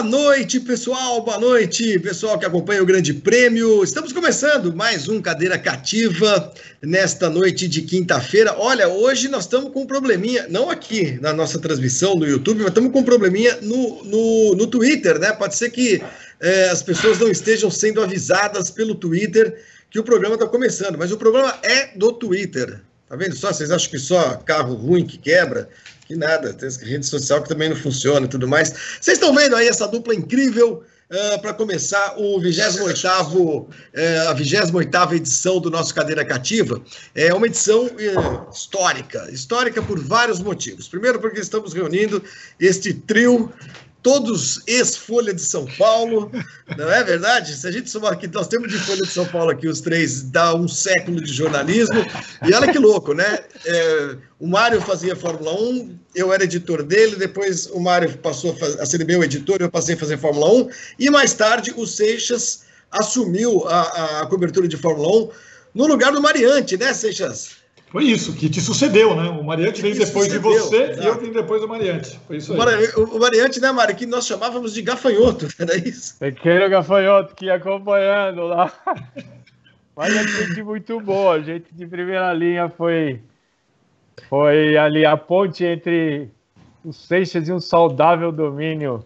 Boa noite, pessoal. Boa noite, pessoal que acompanha o Grande Prêmio. Estamos começando mais um Cadeira Cativa nesta noite de quinta-feira. Olha, hoje nós estamos com um probleminha, não aqui na nossa transmissão no YouTube, mas estamos com um probleminha no, no, no Twitter, né? Pode ser que é, as pessoas não estejam sendo avisadas pelo Twitter que o programa está começando, mas o problema é do Twitter. Tá vendo só? Vocês acham que só carro ruim que quebra? Que nada, tem rede social que também não funciona e tudo mais. Vocês estão vendo aí essa dupla incrível uh, para começar o 28º, uh, a 28ª edição do nosso Cadeira Cativa. É uma edição uh, histórica, histórica por vários motivos. Primeiro porque estamos reunindo este trio todos ex-Folha de São Paulo, não é verdade? Se a gente somar aqui, nós temos de Folha de São Paulo aqui, os três, dá um século de jornalismo, e olha que louco, né? É, o Mário fazia Fórmula 1, eu era editor dele, depois o Mário passou a ser meu editor, eu passei a fazer Fórmula 1, e mais tarde o Seixas assumiu a, a cobertura de Fórmula 1 no lugar do Mariante, né, Seixas? Foi isso, que te sucedeu, né? O Mariante veio depois sucedeu, de você exato. e eu vim depois do Mariante. Foi isso aí. O, Mariante, né, Mário, que nós chamávamos de gafanhoto, era isso? Pequeno gafanhoto que ia acompanhando lá. Mas a gente muito boa, gente de primeira linha foi, foi ali a ponte entre o Seixas e um saudável domínio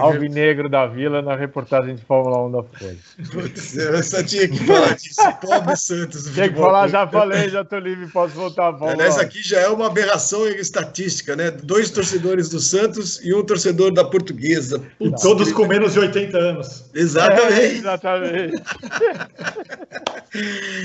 Alvinegro da Vila na reportagem de Fórmula 1 da Folha. Putz, eu só tinha que falar disso. Pobre Santos. Tinha que falar, já falei, já tô livre, posso voltar a Fórmula Aliás, aqui já é uma aberração estatística, né? Dois torcedores do Santos e um torcedor da Portuguesa. Putz, todos com menos de 80 anos. Exatamente. É, exatamente.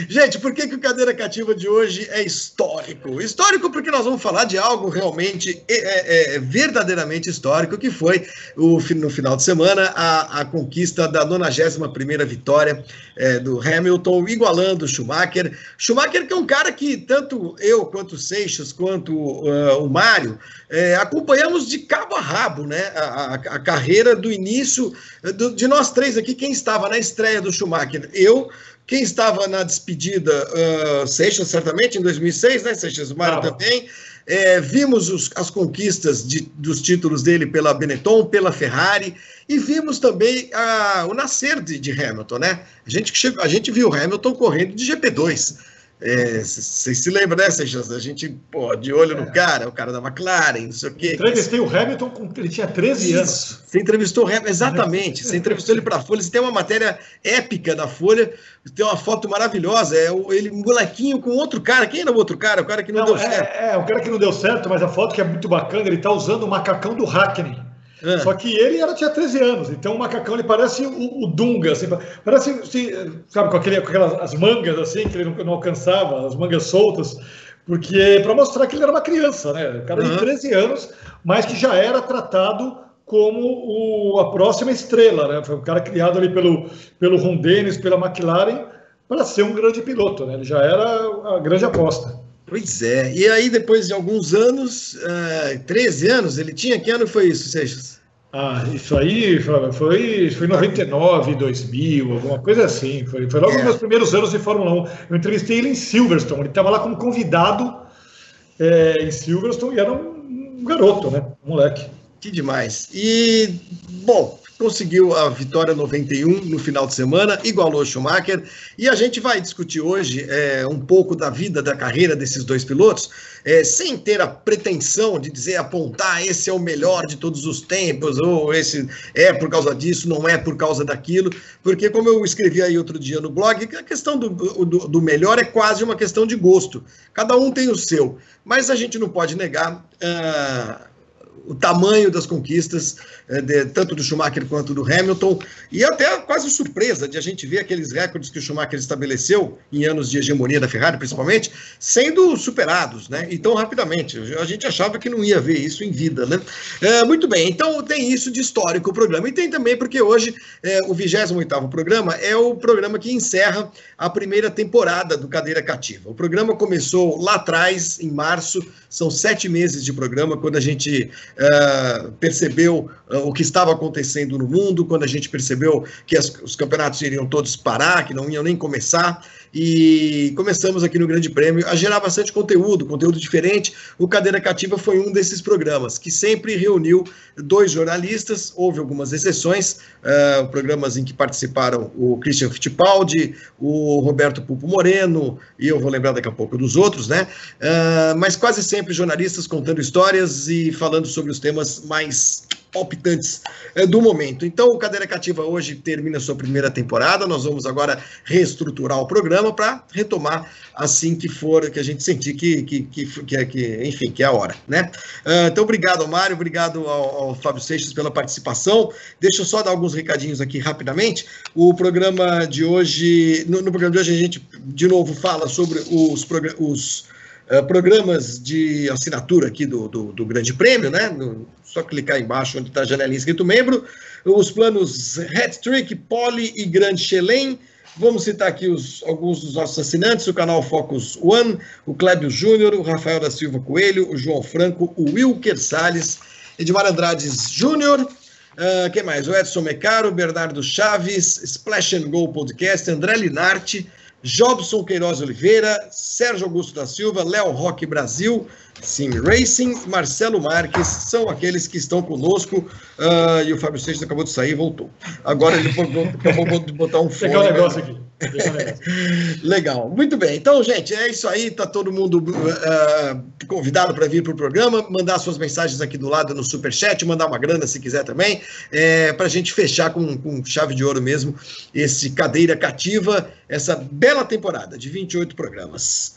Gente, por que, que o Cadeira Cativa de hoje é histórico? Histórico porque nós vamos falar de algo realmente, é, é, é verdadeiramente histórico, que foi o no final de semana a, a conquista da 91ª vitória é, do Hamilton, igualando o Schumacher. Schumacher que é um cara que tanto eu, quanto o Seixas, quanto uh, o Mário, é, acompanhamos de cabo a rabo, né? A, a, a carreira do início do, de nós três aqui, quem estava na estreia do Schumacher? Eu, quem estava na despedida, uh, Seixas, certamente, em 2006, né, Seixas? O Mário ah, também. É, vimos os, as conquistas de, dos títulos dele pela Benetton, pela Ferrari, e vimos também a, o nascer de, de Hamilton, né? A gente, a gente viu Hamilton correndo de GP2. Vocês é, se lembram, né, Seixas? A gente, pô, de olho no é. cara, o cara da McLaren, não sei o quê. Entrevistei o Hamilton, com, ele tinha 13 Isso. anos. Você entrevistou o Hamilton, exatamente. Você entrevistou ele para a Folha. Você tem uma matéria épica da Folha, tem uma foto maravilhosa. É ele, um molequinho com outro cara. Quem era o outro cara? O cara que não, não deu é, certo. É, o cara que não deu certo, mas a foto que é muito bacana, ele tá usando o macacão do Hackney. É. Só que ele era, tinha 13 anos, então o macacão ele parece o, o Dunga, assim, parece, assim, sabe, com, aquele, com aquelas as mangas assim, que ele não, não alcançava, as mangas soltas, porque para mostrar que ele era uma criança, né? O cara uhum. de 13 anos, mas que já era tratado como o, a próxima estrela, né? Foi um cara criado ali pelo, pelo Ron Dennis, pela McLaren, para ser um grande piloto, né? Ele já era a grande aposta. Pois é. E aí, depois de alguns anos, uh, 13 anos, ele tinha? Que ano foi isso, Seixas? Ah, isso aí foi, foi, foi 99, 2000, alguma coisa assim. Foi, foi logo é. nos meus primeiros anos de Fórmula 1. Eu entrevistei ele em Silverstone. Ele estava lá como convidado é, em Silverstone e era um, um garoto, né? Um moleque. Que demais. E, bom, conseguiu a vitória 91 no final de semana, igualou Schumacher. E a gente vai discutir hoje é, um pouco da vida, da carreira desses dois pilotos, é, sem ter a pretensão de dizer, apontar, esse é o melhor de todos os tempos, ou esse é por causa disso, não é por causa daquilo, porque, como eu escrevi aí outro dia no blog, a questão do, do, do melhor é quase uma questão de gosto. Cada um tem o seu, mas a gente não pode negar. Uh, o tamanho das conquistas, é, de, tanto do Schumacher quanto do Hamilton, e até quase surpresa de a gente ver aqueles recordes que o Schumacher estabeleceu em anos de hegemonia da Ferrari, principalmente, sendo superados, né? E tão rapidamente. A gente achava que não ia ver isso em vida, né? É, muito bem, então tem isso de histórico o programa. E tem também porque hoje é, o 28 programa é o programa que encerra a primeira temporada do Cadeira Cativa. O programa começou lá atrás, em março, são sete meses de programa, quando a gente uh, percebeu uh, o que estava acontecendo no mundo, quando a gente percebeu que as, os campeonatos iriam todos parar, que não iam nem começar, e começamos aqui no Grande Prêmio a gerar bastante conteúdo, conteúdo diferente. O Cadeira Cativa foi um desses programas que sempre reuniu dois jornalistas, houve algumas exceções, uh, programas em que participaram o Christian Fittipaldi, o Roberto Pupo Moreno, e eu vou lembrar daqui a pouco dos outros, né? Uh, mas quase sempre jornalistas contando histórias e falando sobre os temas mais palpitantes é, do momento. Então, o Cadeira Cativa hoje termina sua primeira temporada. Nós vamos agora reestruturar o programa para retomar assim que for, que a gente sentir que, que, que, que, que enfim, que é a hora, né? Uh, então, obrigado ao Mário, obrigado ao, ao, Fábio Seixas pela participação. Deixa eu só dar alguns recadinhos aqui rapidamente. O programa de hoje, no, no programa de hoje, a gente de novo fala sobre os, os uh, programas de assinatura aqui do, do, do Grande Prêmio, né? No, só clicar embaixo onde está a janelinha escrito membro. Os planos Hat Trick, Poly e Grande Chelém. Vamos citar aqui os, alguns dos nossos assinantes: o canal Focus One, o Clébio Júnior, o Rafael da Silva Coelho, o João Franco, o Wilker Salles, Edmar Andrades Júnior. Uh, quem mais? O Edson Mecaro, Bernardo Chaves, Splash and Go Podcast, André Linarte, Jobson Queiroz Oliveira, Sérgio Augusto da Silva, Léo Roque Brasil, Sim Racing, Marcelo Marques, são aqueles que estão conosco. Uh, e o Fábio Seixas acabou de sair e voltou. Agora ele acabou de botar um fone. Legal negócio aqui. Legal, muito bem. Então, gente, é isso aí. Está todo mundo uh, convidado para vir para o programa, mandar suas mensagens aqui do lado no Superchat, mandar uma grana se quiser também, é, para a gente fechar com, com chave de ouro mesmo esse cadeira cativa, essa bela temporada de 28 programas.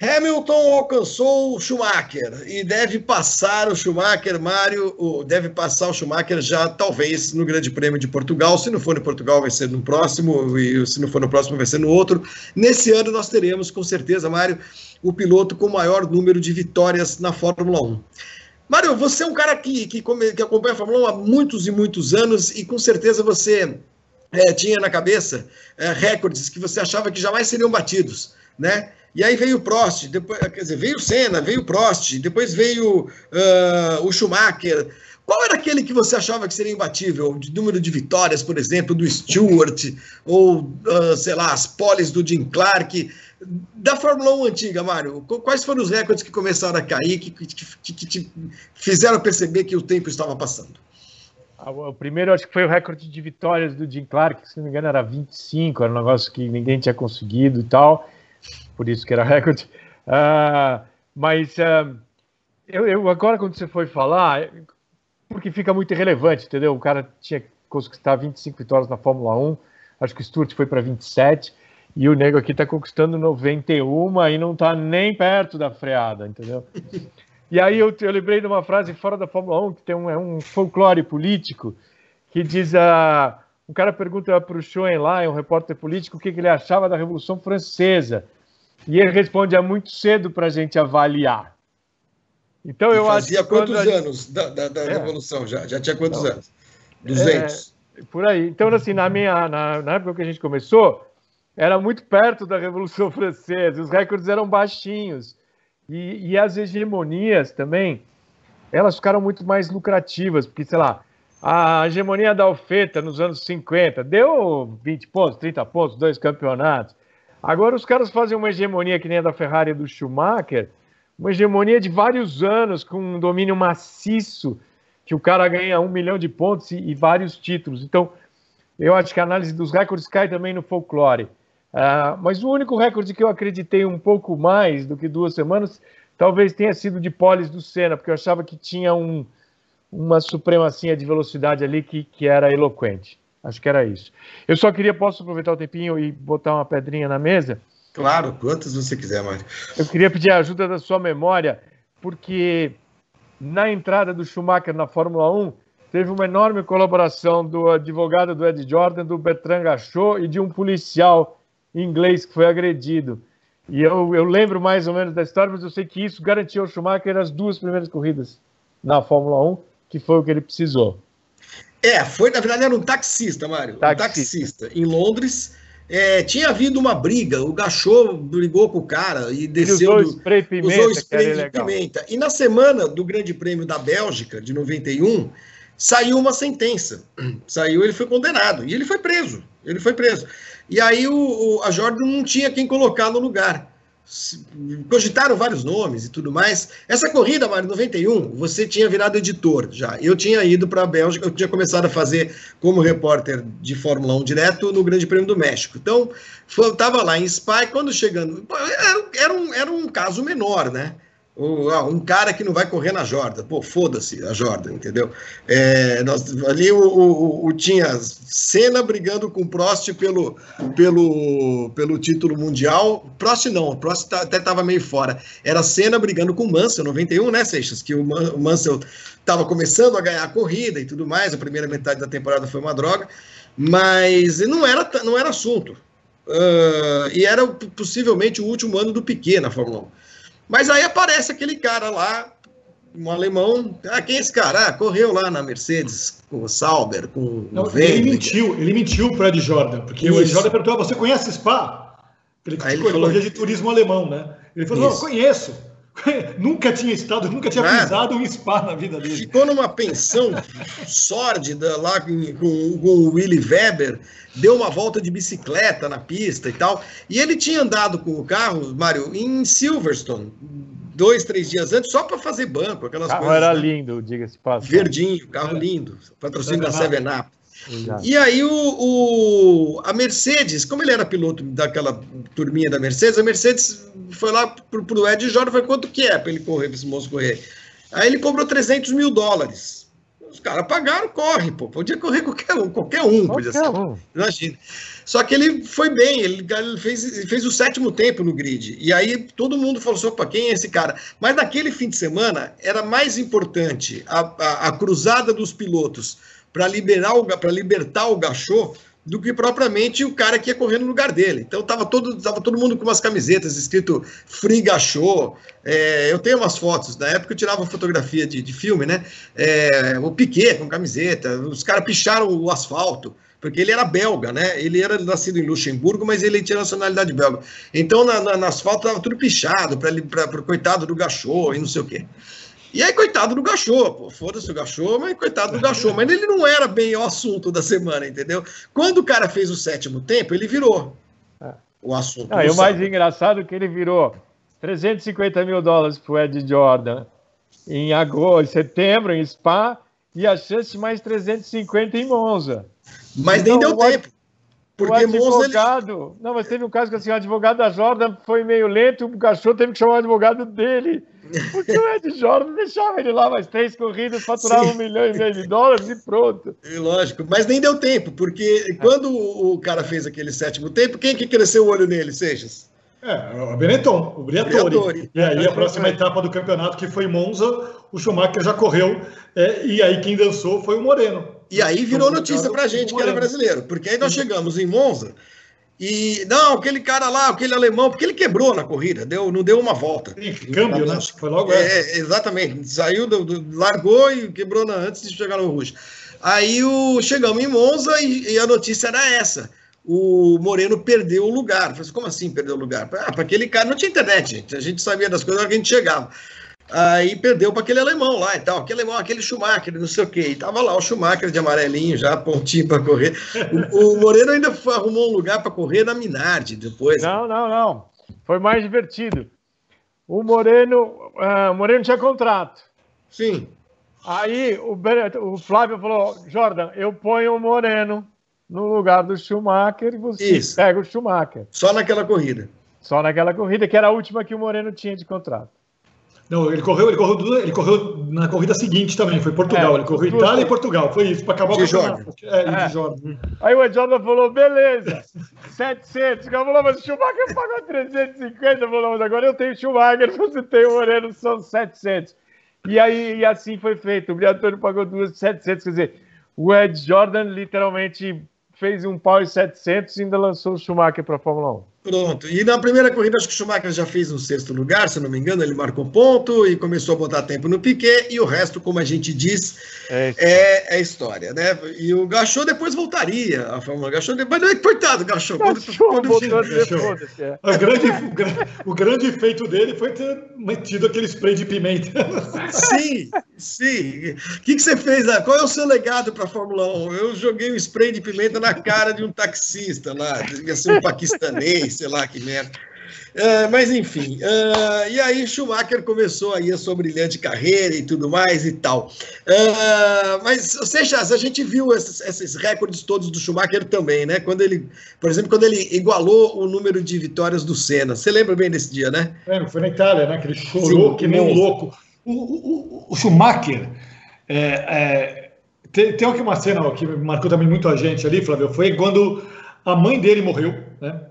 Hamilton alcançou o Schumacher e deve passar o Schumacher, Mário, deve passar o Schumacher já talvez no Grande Prêmio de Portugal. Se não for no Portugal, vai ser no próximo, e se não for no próximo, vai ser no outro. Nesse ano nós teremos, com certeza, Mário, o piloto com maior número de vitórias na Fórmula 1. Mário, você é um cara que, que, que acompanha a Fórmula 1 há muitos e muitos anos e com certeza você é, tinha na cabeça é, recordes que você achava que jamais seriam batidos, né? E aí veio o Prost, depois, quer dizer, veio o Senna, veio o Prost, depois veio uh, o Schumacher. Qual era aquele que você achava que seria imbatível? De número de vitórias, por exemplo, do Stewart, ou, uh, sei lá, as poles do Jim Clark. Da Fórmula 1 antiga, Mário, quais foram os recordes que começaram a cair, que, que, que, te fizeram perceber que o tempo estava passando? Ah, o primeiro, acho que foi o recorde de vitórias do Jim Clark, que, se não me engano, era 25, era um negócio que ninguém tinha conseguido e tal por isso que era recorde. Uh, mas uh, eu, eu, agora, quando você foi falar, porque fica muito irrelevante, entendeu? O cara tinha conquistado 25 vitórias na Fórmula 1, acho que o Stuart foi para 27, e o nego aqui está conquistando 91 e não está nem perto da freada, entendeu? E aí eu, eu lembrei de uma frase fora da Fórmula 1, que tem um, é um folclore político, que diz a. Uh, um cara pergunta para o Schoen é um repórter político, o que, que ele achava da Revolução Francesa. E ele responde: é muito cedo para a gente avaliar. Então eu fazia acho. Fazia quantos gente... anos da, da, da é. Revolução? Já, já tinha quantos Não. anos? 200. É, por aí. Então, assim, na, minha, na, na época que a gente começou, era muito perto da Revolução Francesa, os recordes eram baixinhos. E, e as hegemonias também, elas ficaram muito mais lucrativas, porque, sei lá, a hegemonia da Alfeta nos anos 50 deu 20 pontos, 30 pontos, dois campeonatos. Agora os caras fazem uma hegemonia que nem a da Ferrari e do Schumacher, uma hegemonia de vários anos, com um domínio maciço, que o cara ganha um milhão de pontos e, e vários títulos. Então, eu acho que a análise dos recordes cai também no folclore. Uh, mas o único recorde que eu acreditei um pouco mais do que duas semanas, talvez tenha sido de polis do Senna, porque eu achava que tinha um, uma supremacia de velocidade ali que, que era eloquente. Acho que era isso. Eu só queria, posso aproveitar o tempinho e botar uma pedrinha na mesa? Claro, quantas você quiser, Mário. Eu queria pedir a ajuda da sua memória, porque na entrada do Schumacher na Fórmula 1, teve uma enorme colaboração do advogado do Ed Jordan, do Bertrand Gachot e de um policial inglês que foi agredido. E eu, eu lembro mais ou menos da história, mas eu sei que isso garantiu ao Schumacher as duas primeiras corridas na Fórmula 1, que foi o que ele precisou. É, foi, na verdade, era um taxista, Mário. Taxista. Um taxista. Em Londres, É, tinha havido uma briga, o Gachot brigou com o cara e desceu. Ele usou do, spray pimenta, usou spray de pimenta. E na semana do Grande Prêmio da Bélgica, de 91, saiu uma sentença. Saiu, ele foi condenado. E ele foi preso. Ele foi preso. E aí o, o, a Jordan não tinha quem colocar no lugar cogitaram vários nomes e tudo mais. Essa corrida, Mário, 91, você tinha virado editor já. Eu tinha ido para a Bélgica, eu tinha começado a fazer como repórter de Fórmula 1 direto no Grande Prêmio do México. Então, estava lá em Spa quando chegando. Era, era, um, era um caso menor, né? Ah, um cara que não vai correr na Jordan. Pô, foda-se a Jordan, entendeu? É, nós, ali o, o, o, tinha Senna brigando com Prost pelo, pelo, pelo título mundial. Prost não, Prost tá, até estava meio fora. Era Senna brigando com Mansell, 91, né, Seixas? Que o, Man, o Mansell estava começando a ganhar a corrida e tudo mais. A primeira metade da temporada foi uma droga, mas não era, não era assunto. Uh, e era possivelmente o último ano do Piquet na Fórmula 1. Mas aí aparece aquele cara lá, um alemão. Ah, quem é esse cara? Ah, correu lá na Mercedes com o Sauber, com Não, o Ele mentiu, ele mentiu para Ed Jordan, porque Isso. o Ed Jordan perguntou: ah, você conhece Spa? Ele, aí ele, falou de turismo alemão, né? Ele falou: Isso. não, conheço. nunca tinha estado, nunca tinha Nada. pisado um spa na vida dele. Ficou numa pensão sórdida lá com, com, com, o Willy Weber, deu uma volta de bicicleta na pista e tal. E ele tinha andado com o carro, Mário, em Silverstone, dois, três dias antes, só para fazer banco, aquelas o carro coisas. era né? lindo, diga-se passagem. Verdinho, carro lindo, patrocínio da Seven Up. Exato. E aí o, o, a Mercedes, como ele era piloto daquela turminha da Mercedes, a Mercedes foi lá pro, pro Ed Jordan, foi quanto que é para ele correr, para esse moço correr? Aí ele cobrou 300 mil dólares. Os caras pagaram, corre, pô. Podia correr qualquer um, qualquer um, qualquer podia ser. Um. Imagina. Só que ele foi bem, ele, fez, fez o sétimo tempo no grid. E aí todo mundo falou assim: opa, quem é esse cara? Mas naquele fim de semana era mais importante a, a, a cruzada dos pilotos para liberar o para libertar o Gachot do que propriamente o cara que ia correr no lugar dele. Então tava todo, tava todo mundo com umas camisetas escrito Free Gachot. É, eu tenho umas fotos, na época eu tirava fotografia de, de filme, né? É, o Piquet com camiseta, os caras picharam o asfalto, porque ele era belga, né? Ele era nascido em Luxemburgo, mas ele tinha nacionalidade belga. Então na, na, na asfalto tava tudo pichado para o coitado do Gachot e não sei o quê. E aí, coitado do Gachô, pô, foda-se o Gachô, mas coitado do Gachô. Mas ele não era bem o assunto da semana, entendeu? Quando o cara fez o sétimo tempo, ele virou é. o assunto. Ah, e o mais engraçado é que ele virou 350 mil dólares pro Ed Jordan em agosto, em setembro, em Spa, e a chance mais 350 em Monza. Mas então, nem deu tempo. Porque o advogado. Monza, ele... Não, mas teve um caso que assim, o advogado da Jordan foi meio lento, o cachorro teve que chamar o advogado dele. Porque o Ed Jordan deixava ele lá mais três corridas, faturava Sim. um milhão e meio de dólares e pronto. E lógico, mas nem deu tempo, porque quando o cara fez aquele sétimo tempo, quem que cresceu o olho nele, Seixas? É, o Benetton, o Briatore. E aí a próxima etapa do campeonato, que foi Monza, o Schumacher já correu, é, e aí quem dançou foi o Moreno. E aí virou notícia pra gente que era brasileiro, porque aí nós chegamos em Monza, e não, aquele cara lá, aquele alemão, porque ele quebrou na corrida, deu, não deu uma volta. Sim, câmbio, né? Foi logo é, Exatamente, saiu, do, do, largou e quebrou na, antes de chegar no Rouge. Aí o, chegamos em Monza e, e, a notícia era essa. O Moreno perdeu o lugar. Eu falei, assim, como assim perdeu o lugar? Ah, para aquele cara, não tinha internet, gente. A gente sabia das coisas na hora que a gente chegava. Aí perdeu para aquele alemão lá e tal, aquele alemão, aquele Schumacher, não sei o quê. E tava lá o Schumacher de amarelinho, já pontinho para correr. O, o, Moreno ainda foi, arrumou um lugar para correr na Minardi depois. Não, não, não. Foi mais divertido. O Moreno, uh, Moreno tinha contrato. Sim. Aí o, o Flávio falou: Jordan, eu ponho o Moreno no lugar do Schumacher e você Isso. pega o Schumacher. Só naquela corrida. Só naquela corrida, que era a última que o Moreno tinha de contrato. Não, ele correu, ele correu, ele correu na corrida seguinte também, foi Portugal. É, ele correu Itália e Portugal, foi isso, para acabar de o campeonato. É, é. de Jordan. Aí o Jordan falou, beleza, 700. O cara falou, mas o Schumacher pagou 350. Falou, mas agora eu tenho Schumacher, você tem o Moreno, são 700. E aí, e assim foi feito. O Briatore pagou duas 700, quer dizer, o Ed Jordan literalmente fez um pau e 700 e ainda lançou o Schumacher para a Fórmula 1. Pronto. E na primeira corrida, acho que o Schumacher já fez um sexto lugar, se não me engano, ele marcou ponto e começou a botar tempo no Piquet, e o resto, como a gente diz, é, é, é história, né? E o Gachot depois voltaria a Fórmula Gachot, mas não é coitado, Gachot. Quando, quando, quando, é. o, grande, o, grande feito dele foi ter metido aquele spray de pimenta. Sim, sim. O que, que você fez? lá? Qual é o seu legado para a Fórmula 1? Eu joguei um spray de pimenta na cara de um taxista lá, devia ser um paquistanês sei lá que merda. Uh, mas enfim, uh, e aí Schumacher começou aí a sua brilhante carreira e tudo mais e tal. Uh, mas, seja, a gente viu esses, esses, recordes todos do Schumacher também, né? Quando ele, por exemplo, quando ele igualou o número de vitórias do Senna. Você lembra bem desse dia, né? É, foi na Itália, né? Que ele chorou Sim, que nem um louco. O, o, o Schumacher, é, é, tem, tem uma cena que marcou também muito a gente ali, Flávio, foi quando a mãe dele morreu, né?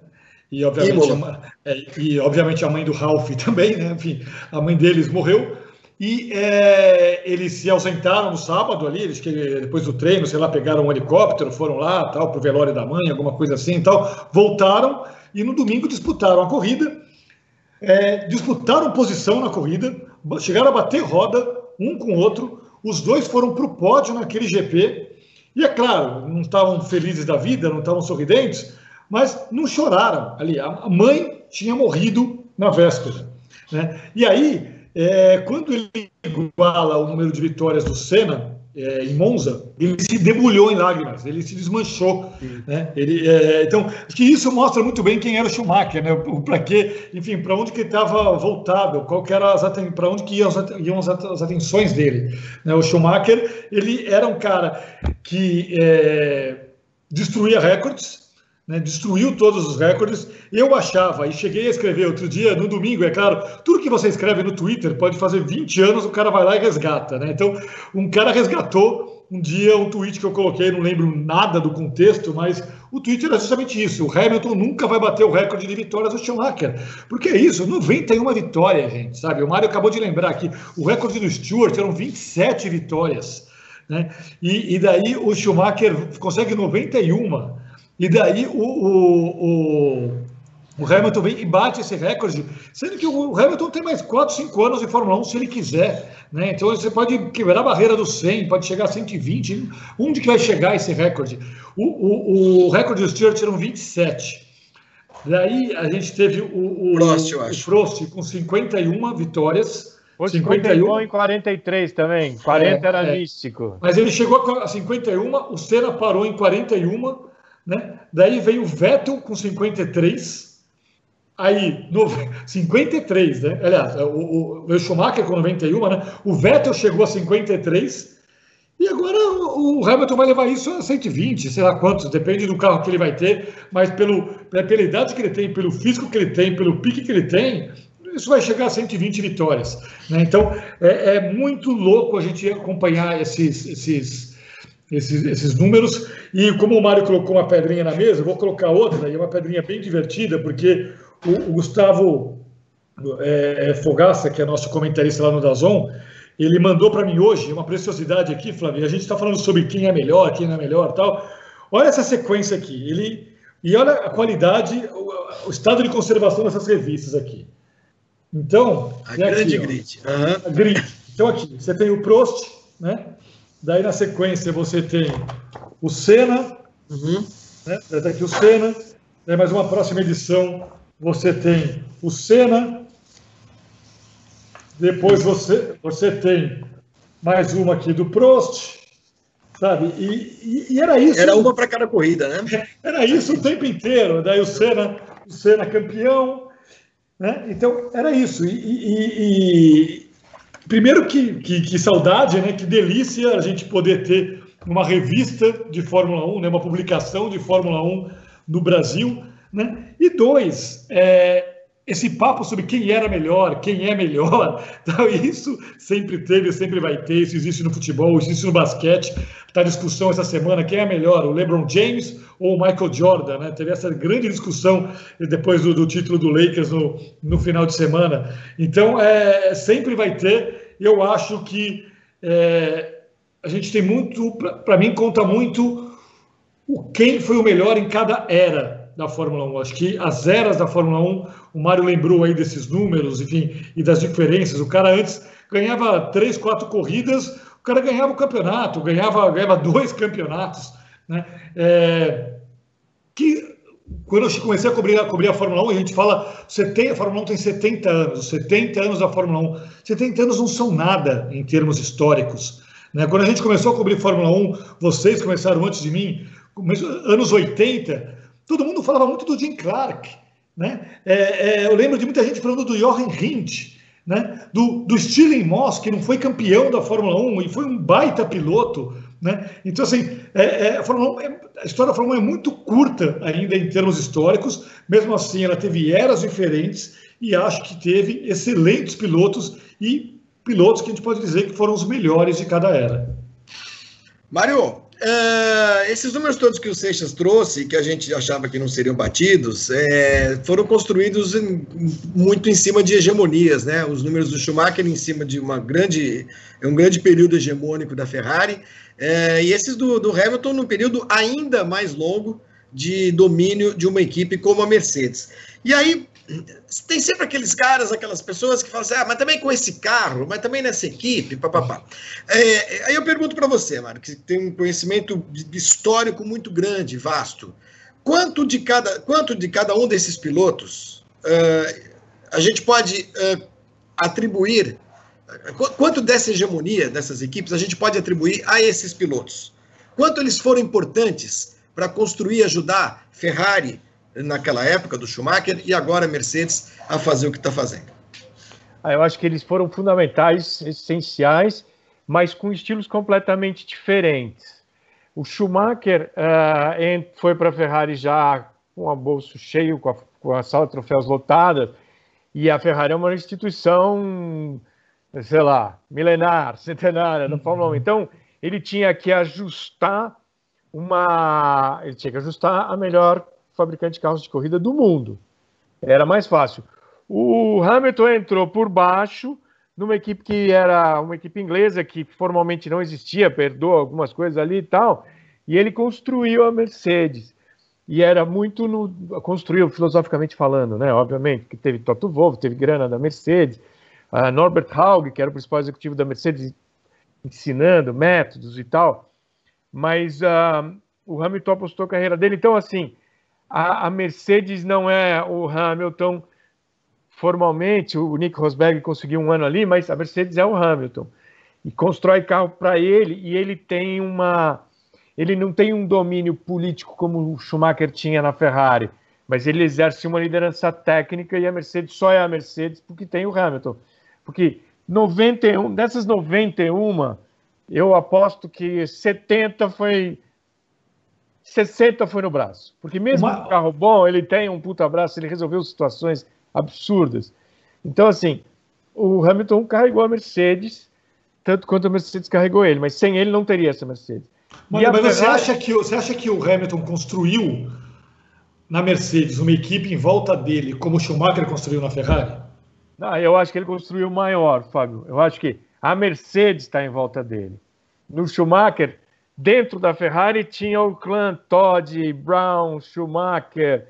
E obviamente, a, é, e obviamente a mãe do Ralph também, né? Enfim, a mãe deles morreu. E é, eles se ausentaram no sábado ali, eles que depois do treino, sei lá, pegaram um helicóptero, foram lá, tal, pro velório da mãe, alguma coisa assim, tal, voltaram e no domingo disputaram a corrida, é, disputaram posição na corrida, chegaram a bater roda um com o outro, os dois foram para o pódio naquele GP e é claro, não estavam felizes da vida, não estavam sorridentes, mas não choraram ali. A mãe tinha morrido na véspera. Né? E aí, é, quando ele iguala o número de vitórias do Senna é, em Monza, ele se debulhou em lágrimas, ele se desmanchou. Né? Ele, é, então, acho que isso mostra muito bem quem era o Schumacher, né? para quê, enfim, para onde que estava voltado, qual que era para onde que iam, iam as, as, atenções dele. Né? O Schumacher, ele era um cara que é, destruía recordes, né, destruiu todos os recordes. Eu achava, e cheguei a escrever outro dia, no domingo, é claro, tudo que você escreve no Twitter pode fazer 20 anos, o cara vai lá e resgata. Né? Então, um cara resgatou um dia um tweet que eu coloquei, não lembro nada do contexto, mas o tweet era justamente isso: o Hamilton nunca vai bater o recorde de vitórias do Schumacher. Porque é isso, 91 vitórias, gente, sabe? O Mário acabou de lembrar aqui, o recorde do Stewart eram 27 vitórias. Né? E, e daí o Schumacher consegue 91. E daí o, o, o, o, Hamilton vem e bate esse recorde, sendo que o Hamilton tem mais 4, 5 anos de Fórmula 1 se ele quiser. Né? Então você pode quebrar a barreira dos 100, pode chegar a 120. Onde que vai chegar esse recorde? O, o, o recorde do Stewart eram 27. Daí a gente teve o, o, Prost, eu acho. o Prost com 51 vitórias. O 51 em 43 também. 40 é, era é. místico. Mas ele chegou a 51, o Senna parou em 41 né? Daí veio o Vettel com 53, aí no, 53, né? Aliás, o, o, o Schumacher com 91, né? O Vettel chegou a 53 e agora o, o Hamilton vai levar isso a 120, sei lá quantos, depende do carro que ele vai ter, mas pelo, pela idade que ele tem, pelo físico que ele tem, pelo pique que ele tem, isso vai chegar a 120 vitórias. Né? Então é, é, muito louco a gente acompanhar esses, esses esses, esses números. E como o Mário colocou uma pedrinha na mesa, eu vou colocar outra, e é uma pedrinha bem divertida, porque o, o Gustavo é, é, Fogaça, que é nosso comentarista lá no Dazon, ele mandou para mim hoje uma preciosidade aqui, Flávio. A gente está falando sobre quem é melhor, quem não é melhor tal. Olha essa sequência aqui. Ele, e olha a qualidade, o, o estado de conservação dessas revistas aqui. Então. A grande aqui, grid. Uhum. grid. Então aqui, você tem o Prost, né? Daí na sequência você tem o Senna, uhum. né? Daí aqui o Senna. Daí mais uma próxima edição você tem o Senna. Depois você, você tem mais uma aqui do Prost, sabe? E, e, e era isso. Era uma para cada corrida, né? Era isso o tempo inteiro. Daí o Senna, o Senna campeão, né? Então era isso. e, e Primeiro que, que, que, saudade, né? Que delícia a gente poder ter uma revista de Fórmula 1, né? uma publicação de Fórmula 1 no Brasil. Né? E dois, é, esse papo sobre quem era melhor, quem é melhor, então isso sempre teve, sempre vai ter, isso existe no futebol, existe no basquete. Está discussão essa semana, quem é melhor, o LeBron James ou o Michael Jordan, né? Teve essa grande discussão depois do, do título do Lakers no, no final de semana. Então, é, sempre vai ter, eu acho que é, a gente tem muito, para mim, conta muito o quem foi o melhor em cada era da Fórmula 1. Acho que as eras da Fórmula 1, o Mário lembrou aí desses números, enfim, e das diferenças. O cara antes ganhava três, quatro corridas, o cara ganhava o campeonato, ganhava, ganhava dois campeonatos. Né? É, que quando eu comecei a cobrir, a cobrir a Fórmula 1, a gente fala, você tem, a Fórmula 1 tem 70 anos, 70 anos da Fórmula 1. 70 anos não são nada em termos históricos. Né? Quando a gente começou a cobrir Fórmula 1, vocês começaram antes de mim, anos 80, todo mundo falava muito do Jim Clark. Né? É, é, eu lembro de muita gente falando do Jochen Rindt, né? do, do Stirling Moss, que não foi campeão da Fórmula 1 e foi um baita piloto. Né? Então, assim, é, é, a, Fórmula 1, é, a história da Fórmula 1 é muito curta ainda em termos históricos, mesmo assim, ela teve eras diferentes e acho que teve excelentes pilotos e pilotos que a gente pode dizer que foram os melhores de cada era. Mário, Uh, esses números todos que o Seixas trouxe, que a gente achava que não seriam batidos, é, foram construídos em, muito em cima de hegemonias, né? Os números do Schumacher em cima de uma grande, um grande período hegemônico da Ferrari, é, e esses do, do Hamilton num período ainda mais longo de domínio de uma equipe como a Mercedes. E aí tem sempre aqueles caras, aquelas pessoas que falam assim, ah, mas também com esse carro, mas também nessa equipe, papapá. É, aí eu pergunto para você, Mário, que tem um conhecimento histórico muito grande, vasto. Quanto de cada, quanto de cada um desses pilotos uh, a gente pode uh, atribuir, quanto dessa hegemonia dessas equipes a gente pode atribuir a esses pilotos? Quanto eles foram importantes para construir, ajudar Ferrari, naquela época do Schumacher e agora Mercedes a fazer o que está fazendo? Ah, eu acho que eles foram fundamentais, essenciais, mas com estilos completamente diferentes. O Schumacher uh, foi para a Ferrari já com a bolso cheio, com a, com a sala de troféus lotada, e a Ferrari é uma instituição, sei lá, milenar, centenária na Fórmula 1. Então, ele tinha que ajustar uma. Ele tinha que ajustar a melhor fabricante de carros de corrida do mundo. Era mais fácil. O Hamilton entrou por baixo numa equipe que era uma equipe inglesa que formalmente não existia, perdoou algumas coisas ali e tal, e ele construiu a Mercedes. E era muito no, construiu filosoficamente falando, né? Obviamente, que teve Toto Wolff, teve grana da Mercedes, uh, Norbert Haug, que era o principal executivo da Mercedes, ensinando métodos e tal. Mas uh, o Hamilton apostou a carreira dele. Então, assim, a, a Mercedes não é o Hamilton formalmente, o Nick Rosberg conseguiu um ano ali, mas a Mercedes é o Hamilton e constrói carro para ele e ele tem uma ele não tem um domínio político como o Schumacher tinha na Ferrari, mas ele exerce uma liderança técnica e a Mercedes só é a Mercedes porque tem o Hamilton. Porque 91, dessas 91, eu aposto que 70 foi 60 foi no braço. Porque mesmo Uma... um carro bom, ele tem um puta braço, ele resolveu situações absurdas. Então, assim, o Hamilton carregou a Mercedes, tanto quanto a Mercedes carregou ele, mas sem ele não teria essa Mercedes. Mano, mas você, acha que, você acha que o Hamilton construiu na Mercedes uma equipe em volta dele, como o Schumacher construiu na Ferrari? Não, eu acho que ele construiu maior, Fábio. Eu acho que a Mercedes está em volta dele. No Schumacher, Dentro da Ferrari tinha o clã Todd, Brown, Schumacher,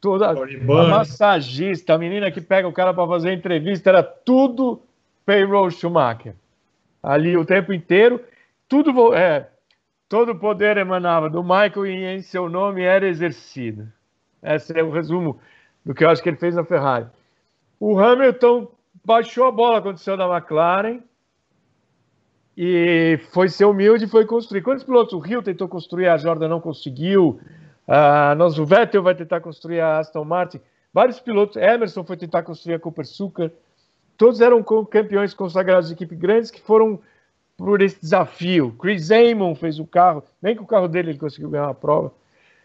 toda a massagista, a menina que pega o cara para fazer entrevista, era tudo payroll Schumacher. Ali o tempo inteiro, tudo é, todo o poder emanava do Michael e em seu nome era exercido. Esse é o resumo do que eu acho que ele fez na Ferrari. O Hamilton baixou a bola quando saiu da McLaren, e foi ser humilde e foi construir. Quantos pilotos? O Rio tentou construir, a Jordan não conseguiu. Nós, o Vettel vai tentar construir a Aston Martin. Vários pilotos. Emerson foi tentar construir a Cooper Sucker. Todos eram campeões consagrados de equipe grandes que foram por esse desafio. Chris Amon fez o carro, nem com o carro dele ele conseguiu ganhar a prova.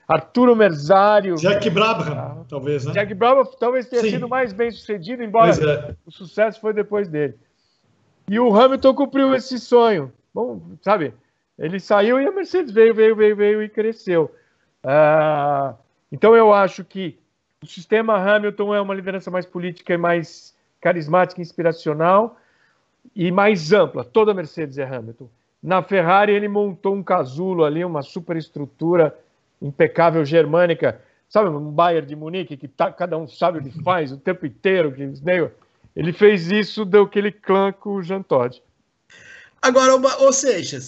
Arturo Merzario. Jack Brabham, ah, talvez, né? Jack Brabham talvez tenha Sim. sido mais bem sucedido, embora é. o sucesso foi depois dele. E o Hamilton cumpriu esse sonho. Bom, sabe? Ele saiu e a Mercedes veio, veio, veio, veio e cresceu. Uh, então eu acho que o sistema Hamilton é uma liderança mais política e mais carismática, inspiracional e mais ampla. Toda a Mercedes é Hamilton. Na Ferrari ele montou um casulo ali, uma superestrutura impecável germânica. sabe, um Bayern de Munique, que tá, cada um sabe o que faz o tempo inteiro, que né, ele fez isso, deu aquele clã com o Jean Todt. Agora, ou seja,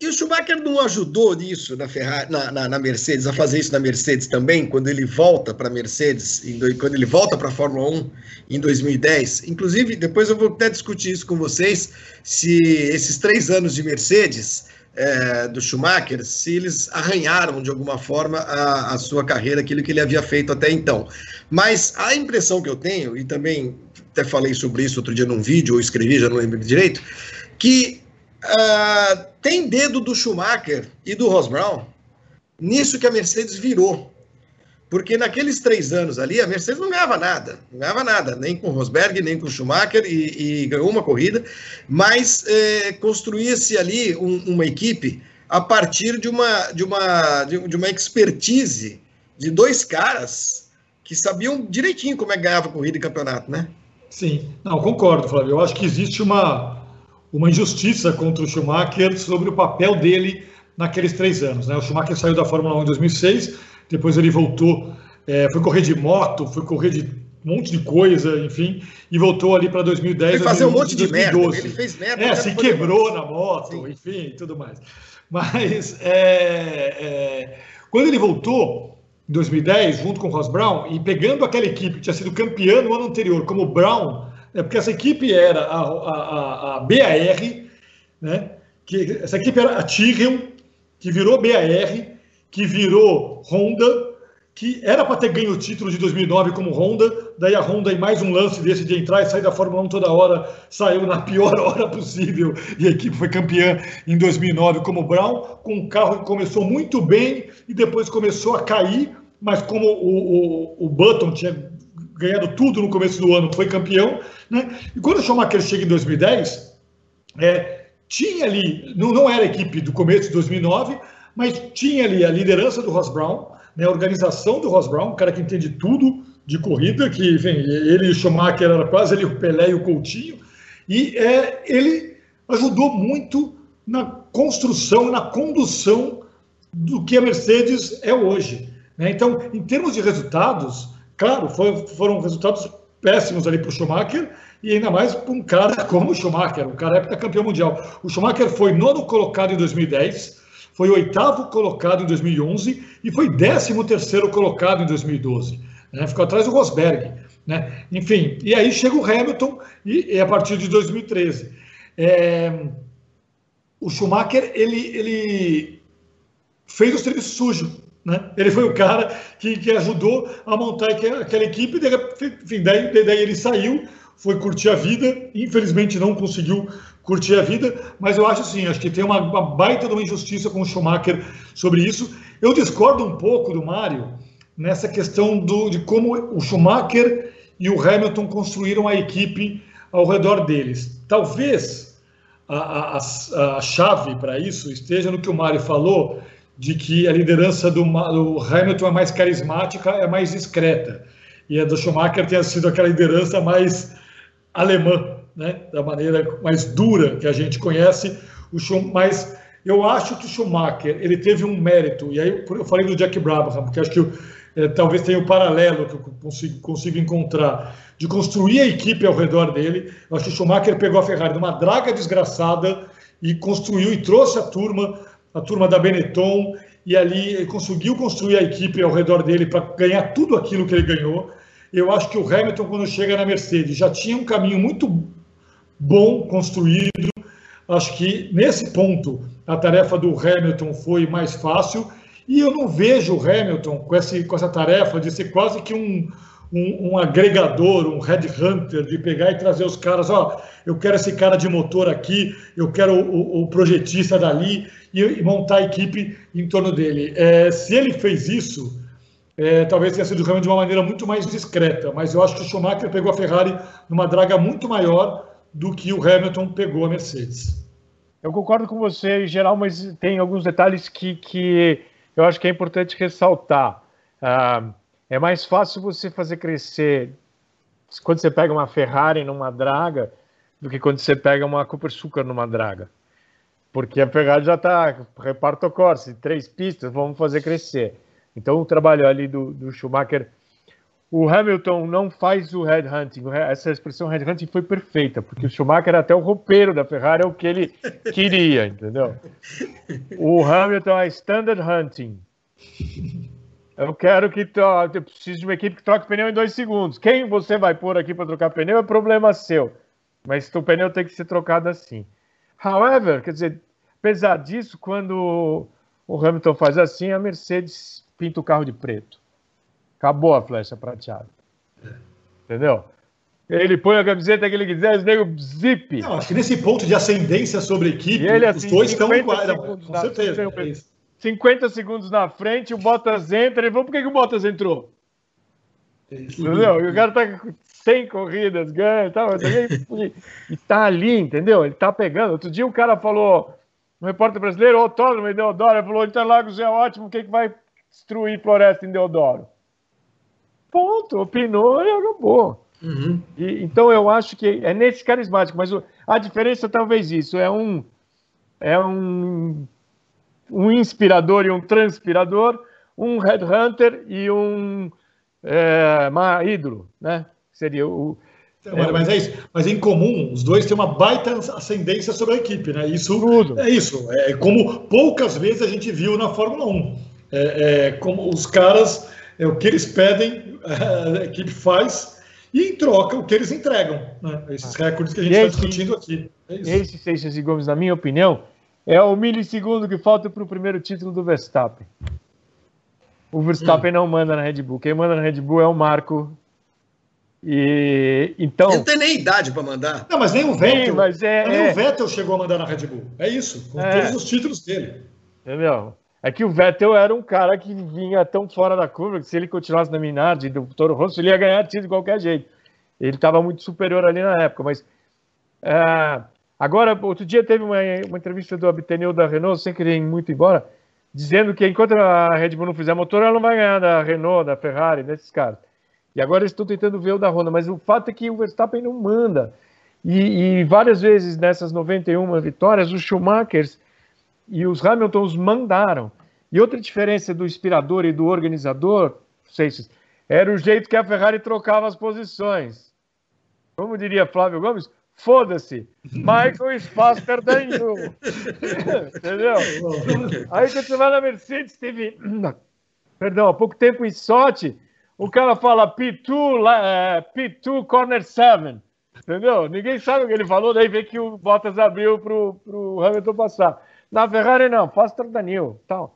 e o Schumacher não ajudou nisso na, Ferrari, na, na, na, Mercedes, a fazer isso na Mercedes também, quando ele volta para a Mercedes, quando ele volta para a Fórmula 1 em 2010? Inclusive, depois eu vou até discutir isso com vocês, se esses três anos de Mercedes é, do Schumacher, se eles arranharam de alguma forma a, a sua carreira, aquilo que ele havia feito até então. Mas a impressão que eu tenho, e também até falei sobre isso outro dia num vídeo, ou escrevi, já não lembro direito, que uh, tem dedo do Schumacher e do Ross Brown nisso que a Mercedes virou. Porque naqueles três anos ali, a Mercedes não ganhava nada, não ganhava nada, nem com Rosberg, nem com Schumacher, e, e ganhou uma corrida, mas é, construía-se ali um, uma equipe a partir de uma, de, uma, de, uma expertise de dois caras que sabiam direitinho como é que ganhava corrida e campeonato, né? Sim, não, concordo, Flávio. Eu acho que existe uma, uma injustiça contra o Schumacher sobre o papel dele naqueles três anos. Né? O Schumacher saiu da Fórmula 1 em 2006, depois ele voltou, é, foi correr de moto, foi correr de um monte de coisa, enfim, e voltou ali para 2010. Foi fazer um monte de 2012. merda, ele fez merda. É, se quebrou na moto, Sim. enfim, tudo mais. Mas é, é, quando ele voltou, em 2010, junto com o Ross Brown, e pegando aquela equipe que tinha sido campeã no ano anterior, como o Brown, é porque essa equipe era a, a, a BAR, né? Que, essa equipe era a Tyrrell, que virou BAR, que virou Honda, que era para ter ganho o título de 2009 como Honda, daí a Honda em mais um lance desse de entrar e sair da Fórmula 1 toda hora, saiu na pior hora possível e a equipe foi campeã em 2009 como Brown, com um carro que começou muito bem e depois começou a cair, mas como o, o, o Button tinha ganhado tudo no começo do ano, foi campeão, né? E quando o Schumacher chega em 2010, é, tinha ali, não, não era equipe do começo de 2009, mas tinha ali a liderança do Ross Brown, né, a organização do Ross Brown, um cara que entende tudo de corrida, que enfim, ele e o Schumacher era quase ali o Pelé e o Coutinho, e é, ele ajudou muito na construção, na condução do que a Mercedes é hoje. Né? Então, em termos de resultados, claro, foi, foram resultados péssimos ali para o Schumacher, e ainda mais para um cara como o Schumacher, um cara é campeão mundial. O Schumacher foi nono colocado em 2010, foi oitavo colocado em 2011 e foi décimo terceiro colocado em 2012. Né? Ficou atrás do Rosberg. Né? Enfim, e aí chega o Hamilton e, e a partir de 2013. É, o Schumacher, ele, ele fez o serviço sujo. Né? Ele foi o cara que, que ajudou a montar aquela equipe, enfim, daí, daí ele saiu, foi curtir a vida, infelizmente não conseguiu curtir a vida, mas eu acho assim, acho que tem uma, uma baita de uma injustiça com o Schumacher sobre isso. Eu discordo um pouco do Mário nessa questão do, de como o Schumacher e o Hamilton construíram a equipe ao redor deles. Talvez a, a, a chave para isso esteja no que o Mário falou, de que a liderança do, do, Hamilton é mais carismática, é mais discreta. E a do Schumacher tenha sido aquela liderança mais alemã, né, da maneira mais dura que a gente conhece, o mas eu acho que o Schumacher ele teve um mérito, e aí eu falei do Jack Brabham, porque acho que é, talvez tenha um paralelo que eu consigo, consigo encontrar, de construir a equipe ao redor dele. Eu acho que o Schumacher pegou a Ferrari numa draga desgraçada e construiu e trouxe a turma, a turma da Benetton, e ali conseguiu construir a equipe ao redor dele para ganhar tudo aquilo que ele ganhou. Eu acho que o Hamilton, quando chega na Mercedes, já tinha um caminho muito bom construído. Acho que nesse ponto a tarefa do Hamilton foi mais fácil e eu não vejo o Hamilton com, esse, com essa tarefa de ser quase que um, um, um agregador, um headhunter, de pegar e trazer os caras, ó, eu quero esse cara de motor aqui, eu quero o, o projetista dali e, e, montar a equipe em torno dele. É, se ele fez isso, é, talvez tenha sido realmente de uma maneira muito mais discreta, mas eu acho que o Schumacher pegou a Ferrari numa draga muito maior do que o Hamilton pegou a Mercedes. Eu concordo com você em geral, mas tem alguns detalhes que, que eu acho que é importante ressaltar. Uh, é mais fácil você fazer crescer quando você pega uma Ferrari numa draga do que quando você pega uma Cooper Sucar numa draga. Porque a Ferrari já está, reparto Corse, três pistas, vamos fazer crescer. Então, o trabalho ali do, do Schumacher o Hamilton não faz o headhunting. Essa expressão headhunting foi perfeita, porque o Schumacher, até o roupeiro da Ferrari, é o que ele queria, entendeu? O Hamilton é standard hunting. Eu quero que. Eu preciso de uma equipe que troque pneu em dois segundos. Quem você vai pôr aqui para trocar pneu é problema seu. Mas o pneu tem que ser trocado assim. However, quer dizer, apesar disso, quando o Hamilton faz assim, a Mercedes pinta o carro de preto. Acabou a flecha prateada. Entendeu? Ele põe a camiseta que ele quiser, os nego zip. Não, acho que nesse ponto de ascendência sobre a equipe, ele, assim, os dois estão iguais. Com certeza. É 50 segundos na frente, o Bottas entra e falou: por que, que o Bottas entrou? Entendeu? E o cara tá com 100 corridas, ganha e tal. E tá ali, entendeu? Ele tá pegando. Outro dia o cara falou, um repórter brasileiro, autódromo em Deodoro, ele falou: Interlagos é ótimo, o que, que vai destruir floresta em Deodoro? Ponto, opinou e acabou. Uhum. E, então eu acho que é nesse carismático, mas o, a diferença talvez isso é um é um um inspirador e um transpirador, um headhunter e um é, uma ídolo, né? Seria o é, mas é isso. Mas em comum, os dois têm uma baita ascendência sobre a equipe, né? Isso Tudo. é isso. É como poucas vezes a gente viu na Fórmula 1. É, é como os caras, é o que eles pedem, a equipe faz e em troca o que eles entregam. Né? Esses ah. recordes que a gente está discutindo aqui. É esse Seixas e Gomes, na minha opinião, é o milissegundo que falta para o primeiro título do Verstappen. O Verstappen hum. não manda na Red Bull. Quem manda na Red Bull é o Marco. E então. Ele não tem nem idade para mandar. Não, mas nem o Vettel. Sim, mas é, nem é... o Vettel chegou a mandar na Red Bull. É isso, com é... todos os títulos dele. Entendeu? É que o Vettel era um cara que vinha tão fora da curva que se ele continuasse na Minardi do Toro Rosso, ele ia ganhar título de qualquer jeito. Ele estava muito superior ali na época, mas é, agora, outro dia teve uma, uma entrevista do Abteneu da Renault, sem querer ir muito embora, dizendo que enquanto a Red Bull não fizer motor, ela não vai ganhar da Renault, da Ferrari, desses caras. E agora eles estão tentando ver o da Honda, mas o fato é que o Verstappen não manda. E, e várias vezes nessas 91 vitórias, os Schumachers e os Hamiltons mandaram. E outra diferença do inspirador e do organizador, Seixas, era o jeito que a Ferrari trocava as posições. Como diria Flávio Gomes, foda-se, Michael is faster than you. Entendeu? Aí quando você vai na Mercedes, teve, perdão, há pouco tempo em sorte, o cara fala P2, é, P2 corner 7. Entendeu? Ninguém sabe o que ele falou, daí vê que o Bottas abriu para o Hamilton passar. Na Ferrari, não, faça Danil, tal.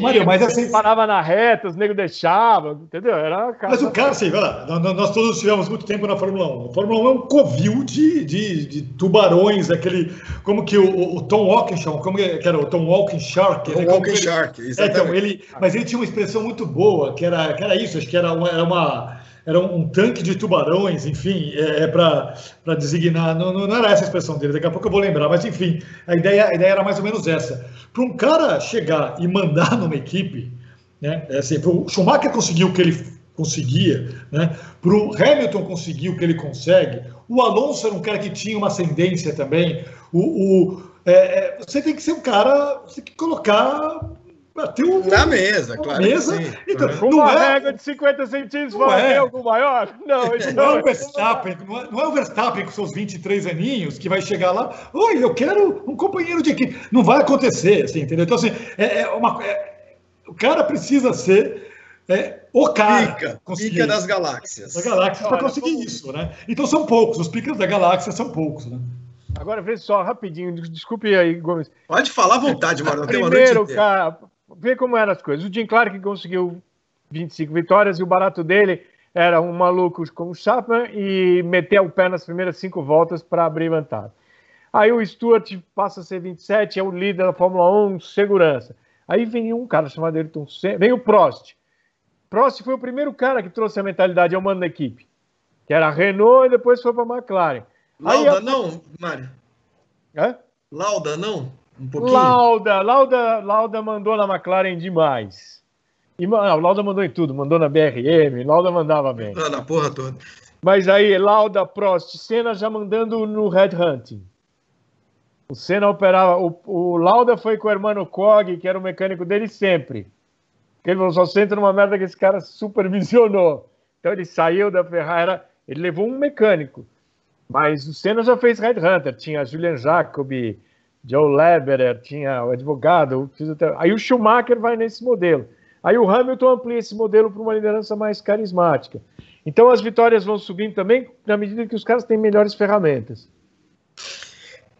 Mario, mas assim. Parava na reta, os negros deixavam, entendeu? Era Mas o cara, assim, lá, nós todos tivemos muito tempo na Fórmula 1. A Fórmula 1 é um covil de, de, de tubarões, aquele. Como que o, o Tom Walkinshaw, como que era o Tom Walking Shark? Tom né? Walking Shark, exatamente. É, então, ele, mas ele tinha uma expressão muito boa, que era, que era isso, acho que era uma, era uma era um, tanque de tubarões, enfim, é, é para designar. Não, não, era essa a expressão dele, daqui a pouco eu vou lembrar, mas enfim, a ideia, a ideia era mais ou menos essa. Para um cara chegar e mandar numa equipe, né, é assim, o Schumacher conseguiu o que ele conseguia, né, para o Hamilton conseguir o que ele consegue, o Alonso era um cara que tinha uma ascendência também, o, o é, é você tem que ser um cara, você tem que colocar Bateu na mesa, claro. Mesa. Então, uhum. Uma é... regra de 50 centímetros vai é. algo maior? Não, isso não, não é o Verstappen, não é, não é, o Verstappen com seus 23 aninhos que vai chegar lá. Oi, eu quero um companheiro de equipe. Não vai acontecer, assim, entendeu? Então, assim, é, é uma, é, o cara precisa ser é, o cara. Pica, pica das galáxias. Das galáxias para conseguir como... isso, né? Então são poucos, os picas da galáxia são poucos, né? Agora, vê só, rapidinho, desculpe aí, Gomes. Pode falar à vontade, Marlon. Primeiro, cara, vê como eram as coisas. O Jim Clark conseguiu 25 vitórias e o barato dele era um maluco como o Chapman e meter o pé nas primeiras cinco voltas para abrir vantagem. Aí o Stuart passa a ser 27, é o líder da Fórmula 1, segurança. Aí vem um cara chamado Ayrton Senna, vem o Prost. Prost foi o primeiro cara que trouxe a mentalidade ao mando da equipe, que era a Renault e depois foi para a McLaren. Lauda Aí, não, Mário? É? Lauda não? Um pouquinho. Lauda, Lauda, Lauda mandou na McLaren demais. E, não, Lauda mandou em tudo, mandou na BRM, Lauda mandava bem. Ah, na porra toda. Mas aí, Lauda, Prost, Senna já mandando no Red Hunting. O Senna operava. O, o Lauda foi com o Hermano Kog, que era o mecânico dele sempre. Porque ele falou, só senta numa merda que esse cara supervisionou. Então ele saiu da Ferrari, ele levou um mecânico. Mas o Senna já fez Red Hunter, tinha Julian Jacobi, Joe Leberer, tinha o advogado, o aí o Schumacher vai nesse modelo. Aí o Hamilton amplia esse modelo para uma liderança mais carismática. Então as vitórias vão subindo também na medida que os caras têm melhores ferramentas.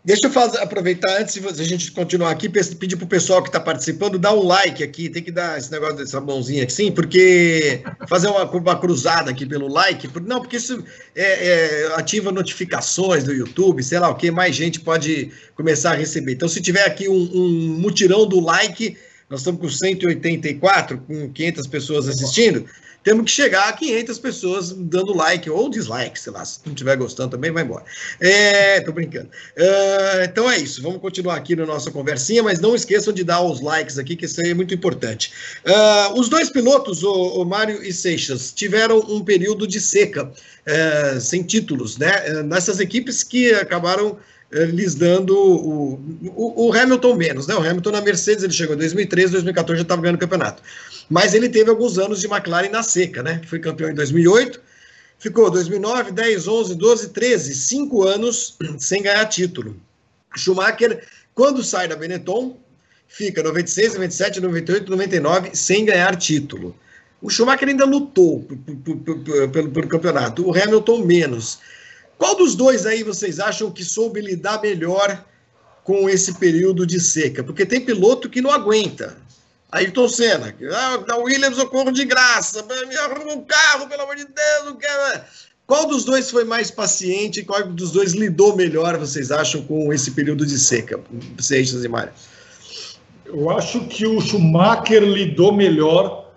Deixa eu fazer, aproveitar antes de a gente continuar aqui, pedir para o pessoal que está participando dar um like aqui, tem que dar esse negócio dessa mãozinha aqui, sim, porque fazer uma, uma cruzada aqui pelo like, não, porque isso é, é, ativa notificações do YouTube, sei lá o que, mais gente pode começar a receber. Então, se tiver aqui um, um mutirão do like, nós estamos com 184, com 500 pessoas assistindo temos que chegar a 500 pessoas dando like ou dislike, sei lá, se não estiver gostando também, vai embora. É, tô brincando. Uh, então é isso, vamos continuar aqui na nossa conversinha, mas não esqueçam de dar os likes aqui, que isso aí é muito importante. Uh, os dois pilotos, o, o Mário e Seixas, tiveram um período de seca, uh, sem títulos, né? Nessas equipes que acabaram lhes dando o, o, o, Hamilton menos, né? O Hamilton na Mercedes ele chegou em 2013, 2014 já estava ganhando o campeonato. Mas ele teve alguns anos de McLaren na seca, né? Foi campeão em 2008, ficou 2009, 10, 11, 12, 13, cinco anos sem ganhar título. Schumacher, quando sai da Benetton, fica 96, 97, 98, 99 sem ganhar título. O Schumacher ainda lutou pelo campeonato, o Hamilton menos. Qual dos dois aí vocês acham que soube lidar melhor com esse período de seca? Porque tem piloto que não aguenta. Ayrton Senna, ah, da Williams eu corro de graça, me arruma um carro, pelo amor de Deus, não quero. Qual dos dois foi mais paciente? Qual dos dois lidou melhor, vocês acham, com esse período de seca? Seixas e Mário. Eu acho que o Schumacher lidou melhor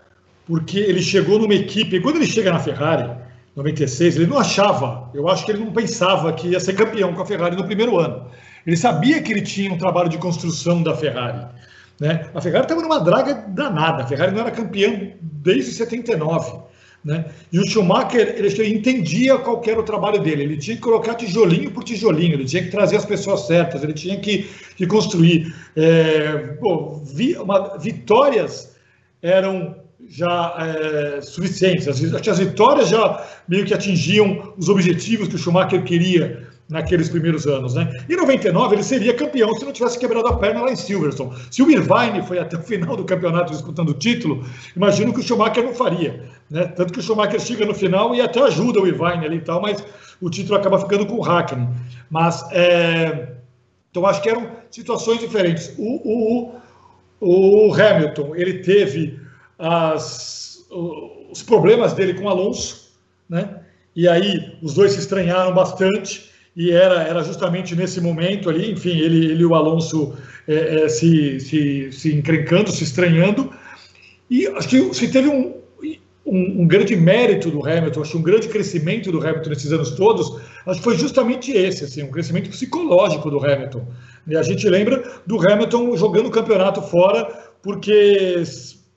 porque ele chegou numa equipe. Quando ele chega na Ferrari, 96, ele não achava, eu acho que ele não pensava que ia ser campeão com a Ferrari no primeiro ano. Ele sabia que ele tinha um trabalho de construção da Ferrari. Né? A Ferrari estava numa draga danada, a Ferrari não era campeã desde 79. Né? E o Schumacher ele entendia qual era o trabalho dele. Ele tinha que colocar tijolinho por tijolinho, ele tinha que trazer as pessoas certas, ele tinha que, que construir. É, vi, uma, vitórias eram já é, suficientes. As, as vitórias já meio que atingiam os objetivos que o Schumacher queria naqueles primeiros anos, né? Em 99 ele seria campeão se não tivesse quebrado a perna lá em Silverstone. Se o Irvine foi até o final do campeonato disputando o título, imagino que o Schumacher não faria, né? Tanto que o Schumacher chega no final e até ajuda o Irvine ali e tal, mas o título acaba ficando com o Hackney. Mas é... então acho que eram situações diferentes. O, o, o Hamilton ele teve as, os problemas dele com Alonso, né? E aí os dois se estranharam bastante e era, era justamente nesse momento ali, enfim, ele, ele e o Alonso é, é, se, se, se encrencando, se estranhando. E acho que se teve um, um, um, grande mérito do Hamilton, acho que um grande crescimento do Hamilton nesses anos todos, acho que foi justamente esse, assim, um crescimento psicológico do Hamilton. E a gente lembra do Hamilton jogando o campeonato fora porque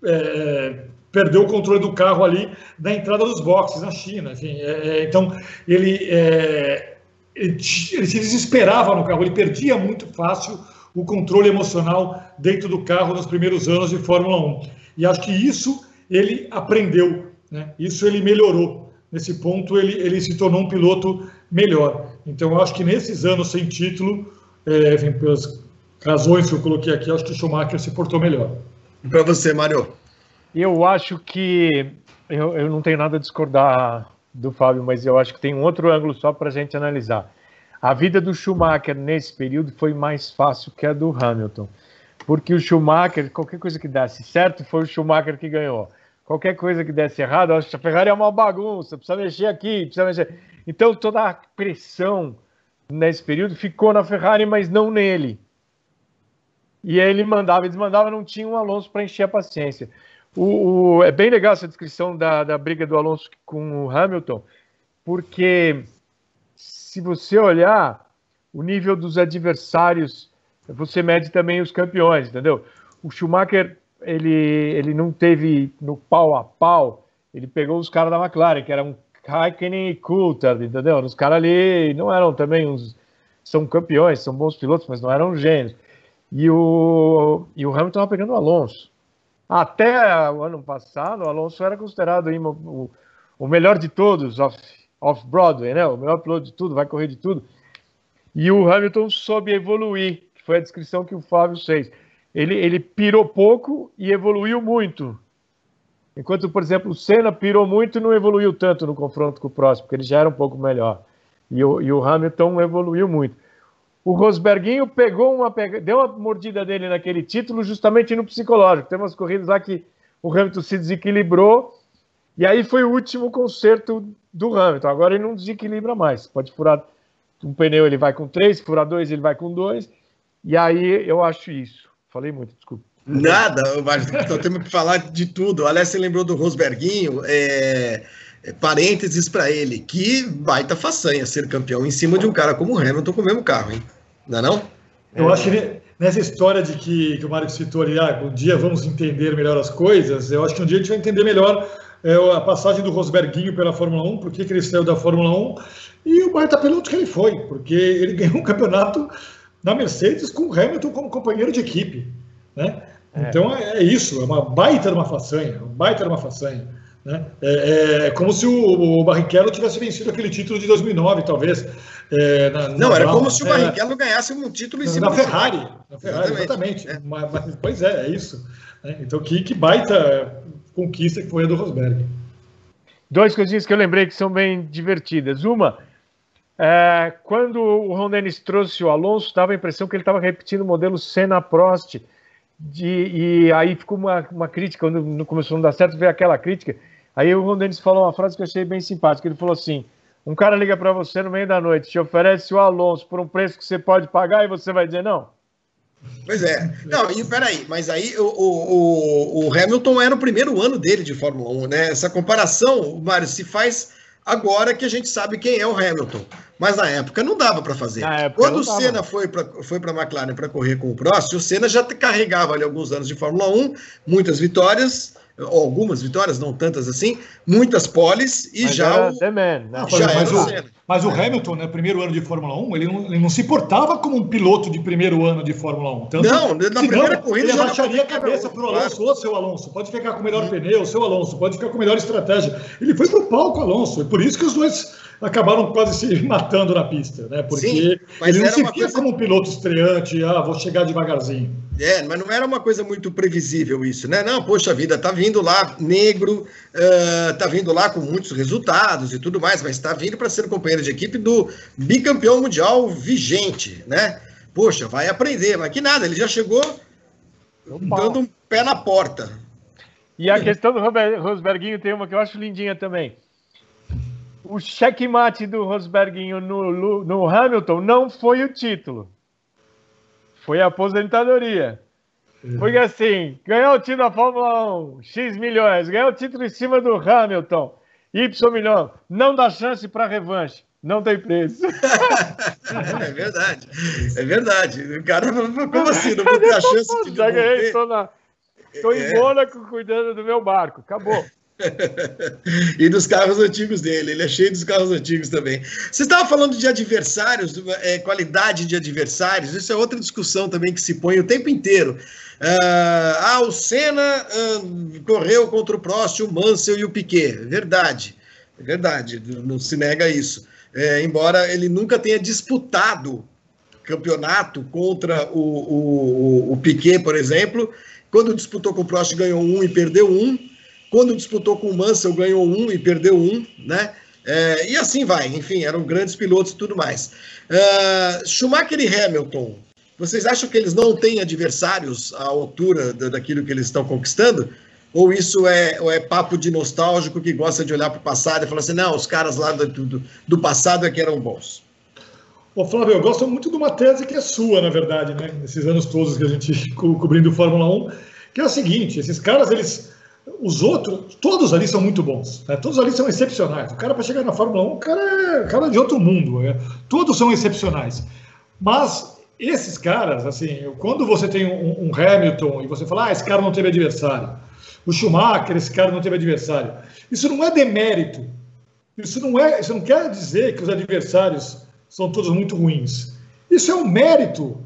é, perdeu o controle do carro ali na entrada dos boxes na China. Enfim, é, é então ele, é, ele, se desesperava no carro, ele perdia muito fácil o controle emocional dentro do carro nos primeiros anos de Fórmula 1. E acho que isso ele aprendeu, né? isso ele melhorou. Nesse ponto, ele, ele se tornou um piloto melhor. Então, acho que nesses anos sem título, é, enfim, pelas razões que eu coloquei aqui, acho que o Schumacher se portou melhor. Para você, Mário? Eu acho que. Eu, eu não tenho nada a discordar do Fábio, mas eu acho que tem um outro ângulo só para a gente analisar. A vida do Schumacher nesse período foi mais fácil que a do Hamilton. Porque o Schumacher, qualquer coisa que desse certo, foi o Schumacher que ganhou. Qualquer coisa que desse errado, a Ferrari é uma bagunça, precisa mexer aqui, precisa mexer. Então toda a pressão nesse período ficou na Ferrari, mas não nele. E ele mandava e desmandava, não tinha um Alonso para encher a paciência. O, o, é bem legal essa descrição da, da briga do Alonso com o Hamilton, porque se você olhar o nível dos adversários, você mede também os campeões, entendeu? O Schumacher, ele, ele não teve no pau a pau, ele pegou os caras da McLaren, que eram Raikkonen e Coulthard, entendeu? Os caras ali não eram também uns... São campeões, são bons pilotos, mas não eram gênios. E o, e o Hamilton estava pegando o Alonso. Até o ano passado, o Alonso era considerado o, o melhor de todos, off-Broadway, né? O melhor piloto de tudo, vai correr de tudo. E o Hamilton soube evoluir, que foi a descrição que o Fábio fez. Ele, ele pirou pouco e evoluiu muito. Enquanto, por exemplo, o Senna pirou muito e não evoluiu tanto no confronto com o próximo, porque ele já era um pouco melhor. E o, e o Hamilton evoluiu muito. O Rosberguinho pegou uma deu uma mordida dele naquele título justamente no psicológico. Tem umas corridas lá que o Hamilton se desequilibrou e aí foi o último conserto do Hamilton. Agora ele não desequilibra mais. Pode furar um pneu, ele vai com três, furar dois, ele vai com dois. E aí eu acho isso. Falei muito, desculpa. Nada, estou tendo que falar de tudo. Aliás, você lembrou do Rosberguinho? É, é, parênteses para ele. Que baita façanha ser campeão em cima de um cara como o Hamilton com o mesmo carro, hein? Não é não? Eu acho que nessa história de que, que o Mário citou ali, ah, um dia vamos entender melhor as coisas, eu acho que um dia a gente vai entender melhor é, a passagem do Rosberguinho pela Fórmula 1, por que ele saiu da Fórmula 1 e o baita piloto que ele foi, porque ele ganhou um campeonato na Mercedes com o Hamilton como companheiro de equipe, né? É. Então é, é, isso, é uma baita de uma façanha, uma baita de uma façanha. Né? É, é como se o, o Barrichello tivesse vencido aquele título de 2009, talvez. É, na, não, na, era como se o é. Barrichello ganhasse um título em cima na Ferrari. Na Ferrari, exatamente. exatamente. É. Mas, mas, pois é, é isso. Né? Então, que, que baita conquista que foi a do Rosberg. Duas coisinhas que eu lembrei que são bem divertidas. Uma, é, quando o Ron Dennis trouxe o Alonso, dava a impressão que ele estava repetindo o modelo Senna-Prost de, e aí ficou uma, uma crítica, quando não começou a não dar certo, veio aquela crítica. Aí o Ron Dennis falou uma frase que eu achei bem simpática. Ele falou assim: um cara liga para você no meio da noite, te oferece o Alonso por um preço que você pode pagar e você vai dizer não. Pois é. Não, e peraí, mas aí o, o, o Hamilton era o primeiro ano dele de Fórmula 1, né? Essa comparação, Mário, se faz agora que a gente sabe quem é o Hamilton. Mas na época não dava para fazer. Quando o Senna foi para foi a McLaren para correr com o Prost, o Senna já carregava ali alguns anos de Fórmula 1, muitas vitórias, algumas vitórias, não tantas assim, muitas poles e mas já. O, man, né? já mas, o, mas o Hamilton, né, primeiro ano de Fórmula 1, ele não, ele não se portava como um piloto de primeiro ano de Fórmula 1. Tanto, não, na primeira corrida. Ele abaixaria a cabeça para o Alonso, ô seu Alonso, pode ficar com o melhor pneu, seu Alonso, pode ficar com a melhor estratégia. Ele foi para o palco, Alonso, e por isso que os dois acabaram quase se matando na pista, né? Porque Sim, ele não se via coisa... como um piloto estreante, ah, vou chegar devagarzinho. É, mas não era uma coisa muito previsível isso, né? Não, poxa vida, tá vindo lá negro, uh, tá vindo lá com muitos resultados e tudo mais, mas tá vindo para ser companheiro de equipe do bicampeão mundial vigente, né? Poxa, vai aprender, mas que nada, ele já chegou dando um pé na porta. E a questão do Rosberguinho tem uma que eu acho lindinha também o checkmate do Rosberguinho no, no Hamilton não foi o título, foi a aposentadoria. Porque assim, ganhar o título da Fórmula 1, X milhões, ganhar o título em cima do Hamilton, Y milhão, não dá chance para revanche. Não tem preço. é verdade. É verdade. O cara, como assim? Não vou ter a chance de Já ganhei, estou na... Estou em é. Mônaco cuidando do meu barco. Acabou. e dos carros antigos dele, ele é cheio dos carros antigos também. Você estava falando de adversários, é, qualidade de adversários, isso é outra discussão também que se põe o tempo inteiro. Uh, ah, o Senna uh, correu contra o Prost, o Mansell e o Piquet. Verdade, verdade, não se nega isso. É, embora ele nunca tenha disputado campeonato contra o, o, o Piquet, por exemplo, quando disputou com o Prost ganhou um e perdeu um. Quando disputou com o Mansell, ganhou um e perdeu um, né? É, e assim vai, enfim, eram grandes pilotos e tudo mais. Uh, Schumacher e Hamilton, vocês acham que eles não têm adversários à altura daquilo que eles estão conquistando? Ou isso é, ou é papo de nostálgico que gosta de olhar para o passado e falar assim, não, os caras lá do, do, do passado é que eram bons? Ô, Flávio, eu gosto muito de uma tese que é sua, na verdade, né? Nesses anos todos que a gente co cobrindo Fórmula 1, que é o seguinte: esses caras, eles os outros, todos ali são muito bons. Né? Todos ali são excepcionais. O cara, para chegar na Fórmula 1, o cara é, o cara é de outro mundo. Né? Todos são excepcionais. Mas esses caras, assim, quando você tem um, um, Hamilton e você fala, ah, esse cara não teve adversário. O Schumacher, esse cara não teve adversário. Isso não é demérito. Isso não, é, isso não quer dizer que os adversários são todos muito ruins. Isso é um mérito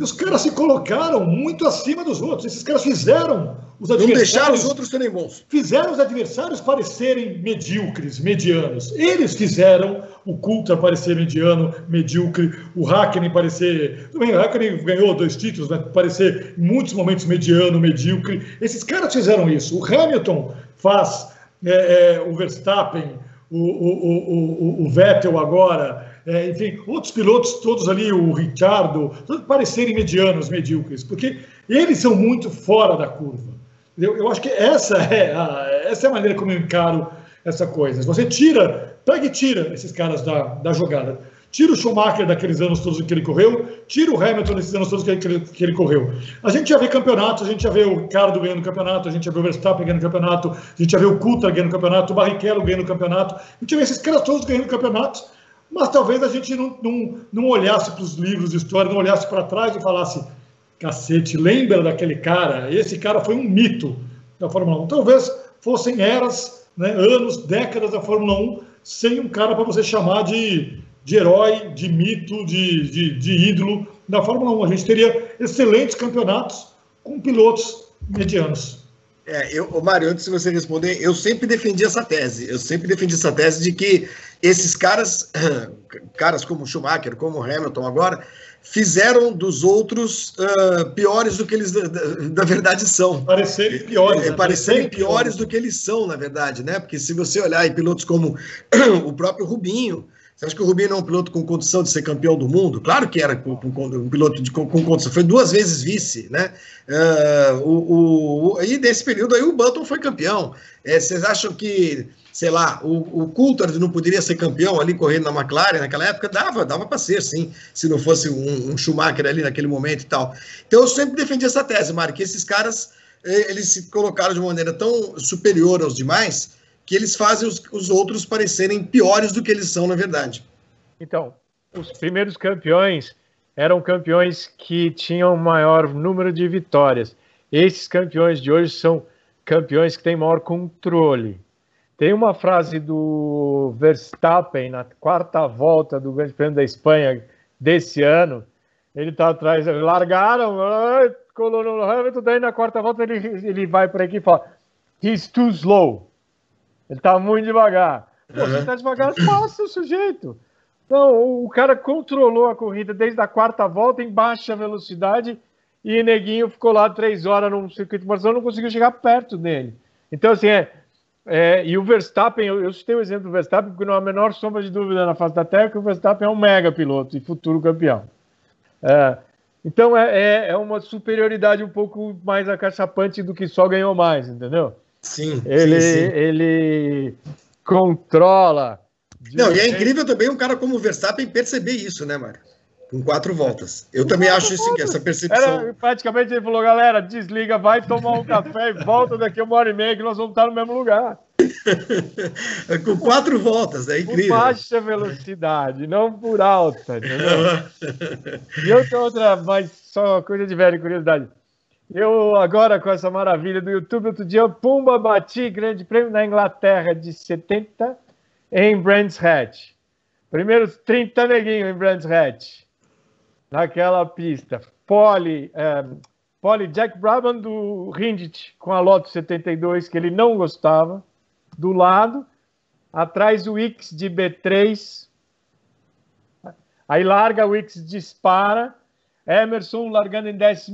os caras se colocaram muito acima dos outros. Esses caras fizeram os adversários. Não deixaram os outros serem bons. Fizeram os adversários parecerem medíocres, medianos. Eles fizeram o Coulter parecer mediano, medíocre, o Hackney parecer. Também o Hackney ganhou dois títulos, né? Parecer em muitos momentos mediano, medíocre. Esses caras fizeram isso. O Hamilton faz é, é, o Verstappen, o, o, o, o Vettel agora é, enfim, outros pilotos todos ali, o Ricardo, todos parecerem medianos, medíocres, porque eles são muito fora da curva. Eu, eu acho que essa é, a, essa é a maneira como eu encaro essa coisa. Você tira, pega e tira esses caras da, da jogada. Tira o Schumacher daqueles anos todos que ele correu, tira o Hamilton desses anos todos que ele, que ele correu. A gente já vê campeonatos, a gente já vê o Ricardo ganhando campeonato, a gente já vê o Verstappen ganhando campeonato, a gente já vê o Coulter ganhando campeonato, o Barrichello ganhando campeonato, a gente vê esses caras todos ganhando campeonatos mas talvez a gente não, não, não olhasse para os livros de história, não olhasse para trás e falasse: cacete, lembra daquele cara? Esse cara foi um mito da Fórmula 1. Talvez fossem eras, né, anos, décadas da Fórmula 1 sem um cara para você chamar de, de herói, de mito, de, de, de ídolo da Fórmula 1. A gente teria excelentes campeonatos com pilotos medianos. É, eu, Mário, antes de você responder, eu sempre defendi essa tese. Eu sempre defendi essa tese de que esses caras, caras como Schumacher, como Hamilton agora, fizeram dos outros uh, piores do que eles da, verdade são. Parecerem piores. É, né? Parecerem piores do que eles são, na verdade, né? Porque se você olhar em pilotos como o próprio Rubinho, você acha que o Rubinho é um piloto com condição de ser campeão do mundo? Claro que era com, com, um piloto de, com, com, condição, foi duas vezes vice, né? Uh, o, o, e nesse período aí o Button foi campeão. É, vocês acham que, sei lá, o, o Coulthard não poderia ser campeão ali correndo na McLaren naquela época? Dava, dava para ser, sim, se não fosse um, um, Schumacher ali naquele momento e tal. Então eu sempre defendi essa tese, Mário, que esses caras eh, eles se colocaram de maneira tão superior aos demais que eles fazem os, os outros parecerem piores do que eles são, na verdade. Então, os primeiros campeões eram campeões que tinham maior número de vitórias. Esses campeões de hoje são campeões que têm maior controle. Tem uma frase do Verstappen na quarta volta do Grande Prêmio da Espanha desse ano. Ele está atrás, largaram, colou no Hamilton, daí na quarta volta ele, ele vai para aqui e fala: He's too slow. Ele tá muito devagar. Pô, uhum. você tá devagar, passa o sujeito. Então, o cara controlou a corrida desde a quarta volta em baixa velocidade e Neguinho ficou lá três horas num circuito de não conseguiu chegar perto dele. Então, assim, é, é, e o Verstappen, eu, eu citei o exemplo do Verstappen, porque não há a menor sombra de dúvida na face da Terra que o Verstappen é um mega piloto e futuro campeão. É, então, é, é, é uma superioridade um pouco mais acachapante do que só ganhou mais, entendeu? Sim. Ele, sim, sim. ele controla. Não, e é incrível também um cara como o Verstappen perceber isso, né, Mário? Com quatro voltas. Eu Com também acho isso, essa percepção. Era, praticamente ele falou, galera, desliga, vai tomar um café e volta daqui uma hora e meia que nós vamos estar no mesmo lugar. Com quatro voltas, é incrível. Por baixa velocidade, não por alta, entendeu? e outra, outra, mas só coisa de velha curiosidade. Eu agora com essa maravilha do YouTube, outro dia, pumba, bati grande prêmio na Inglaterra de 70 em Brands Hatch. Primeiros 30 neguinhos em Brands Hatch. Naquela pista. Pole, é, Jack Brabham do Rindit com a Lotus 72, que ele não gostava. Do lado. Atrás o X de B3. Aí larga, o X dispara Emerson largando em 12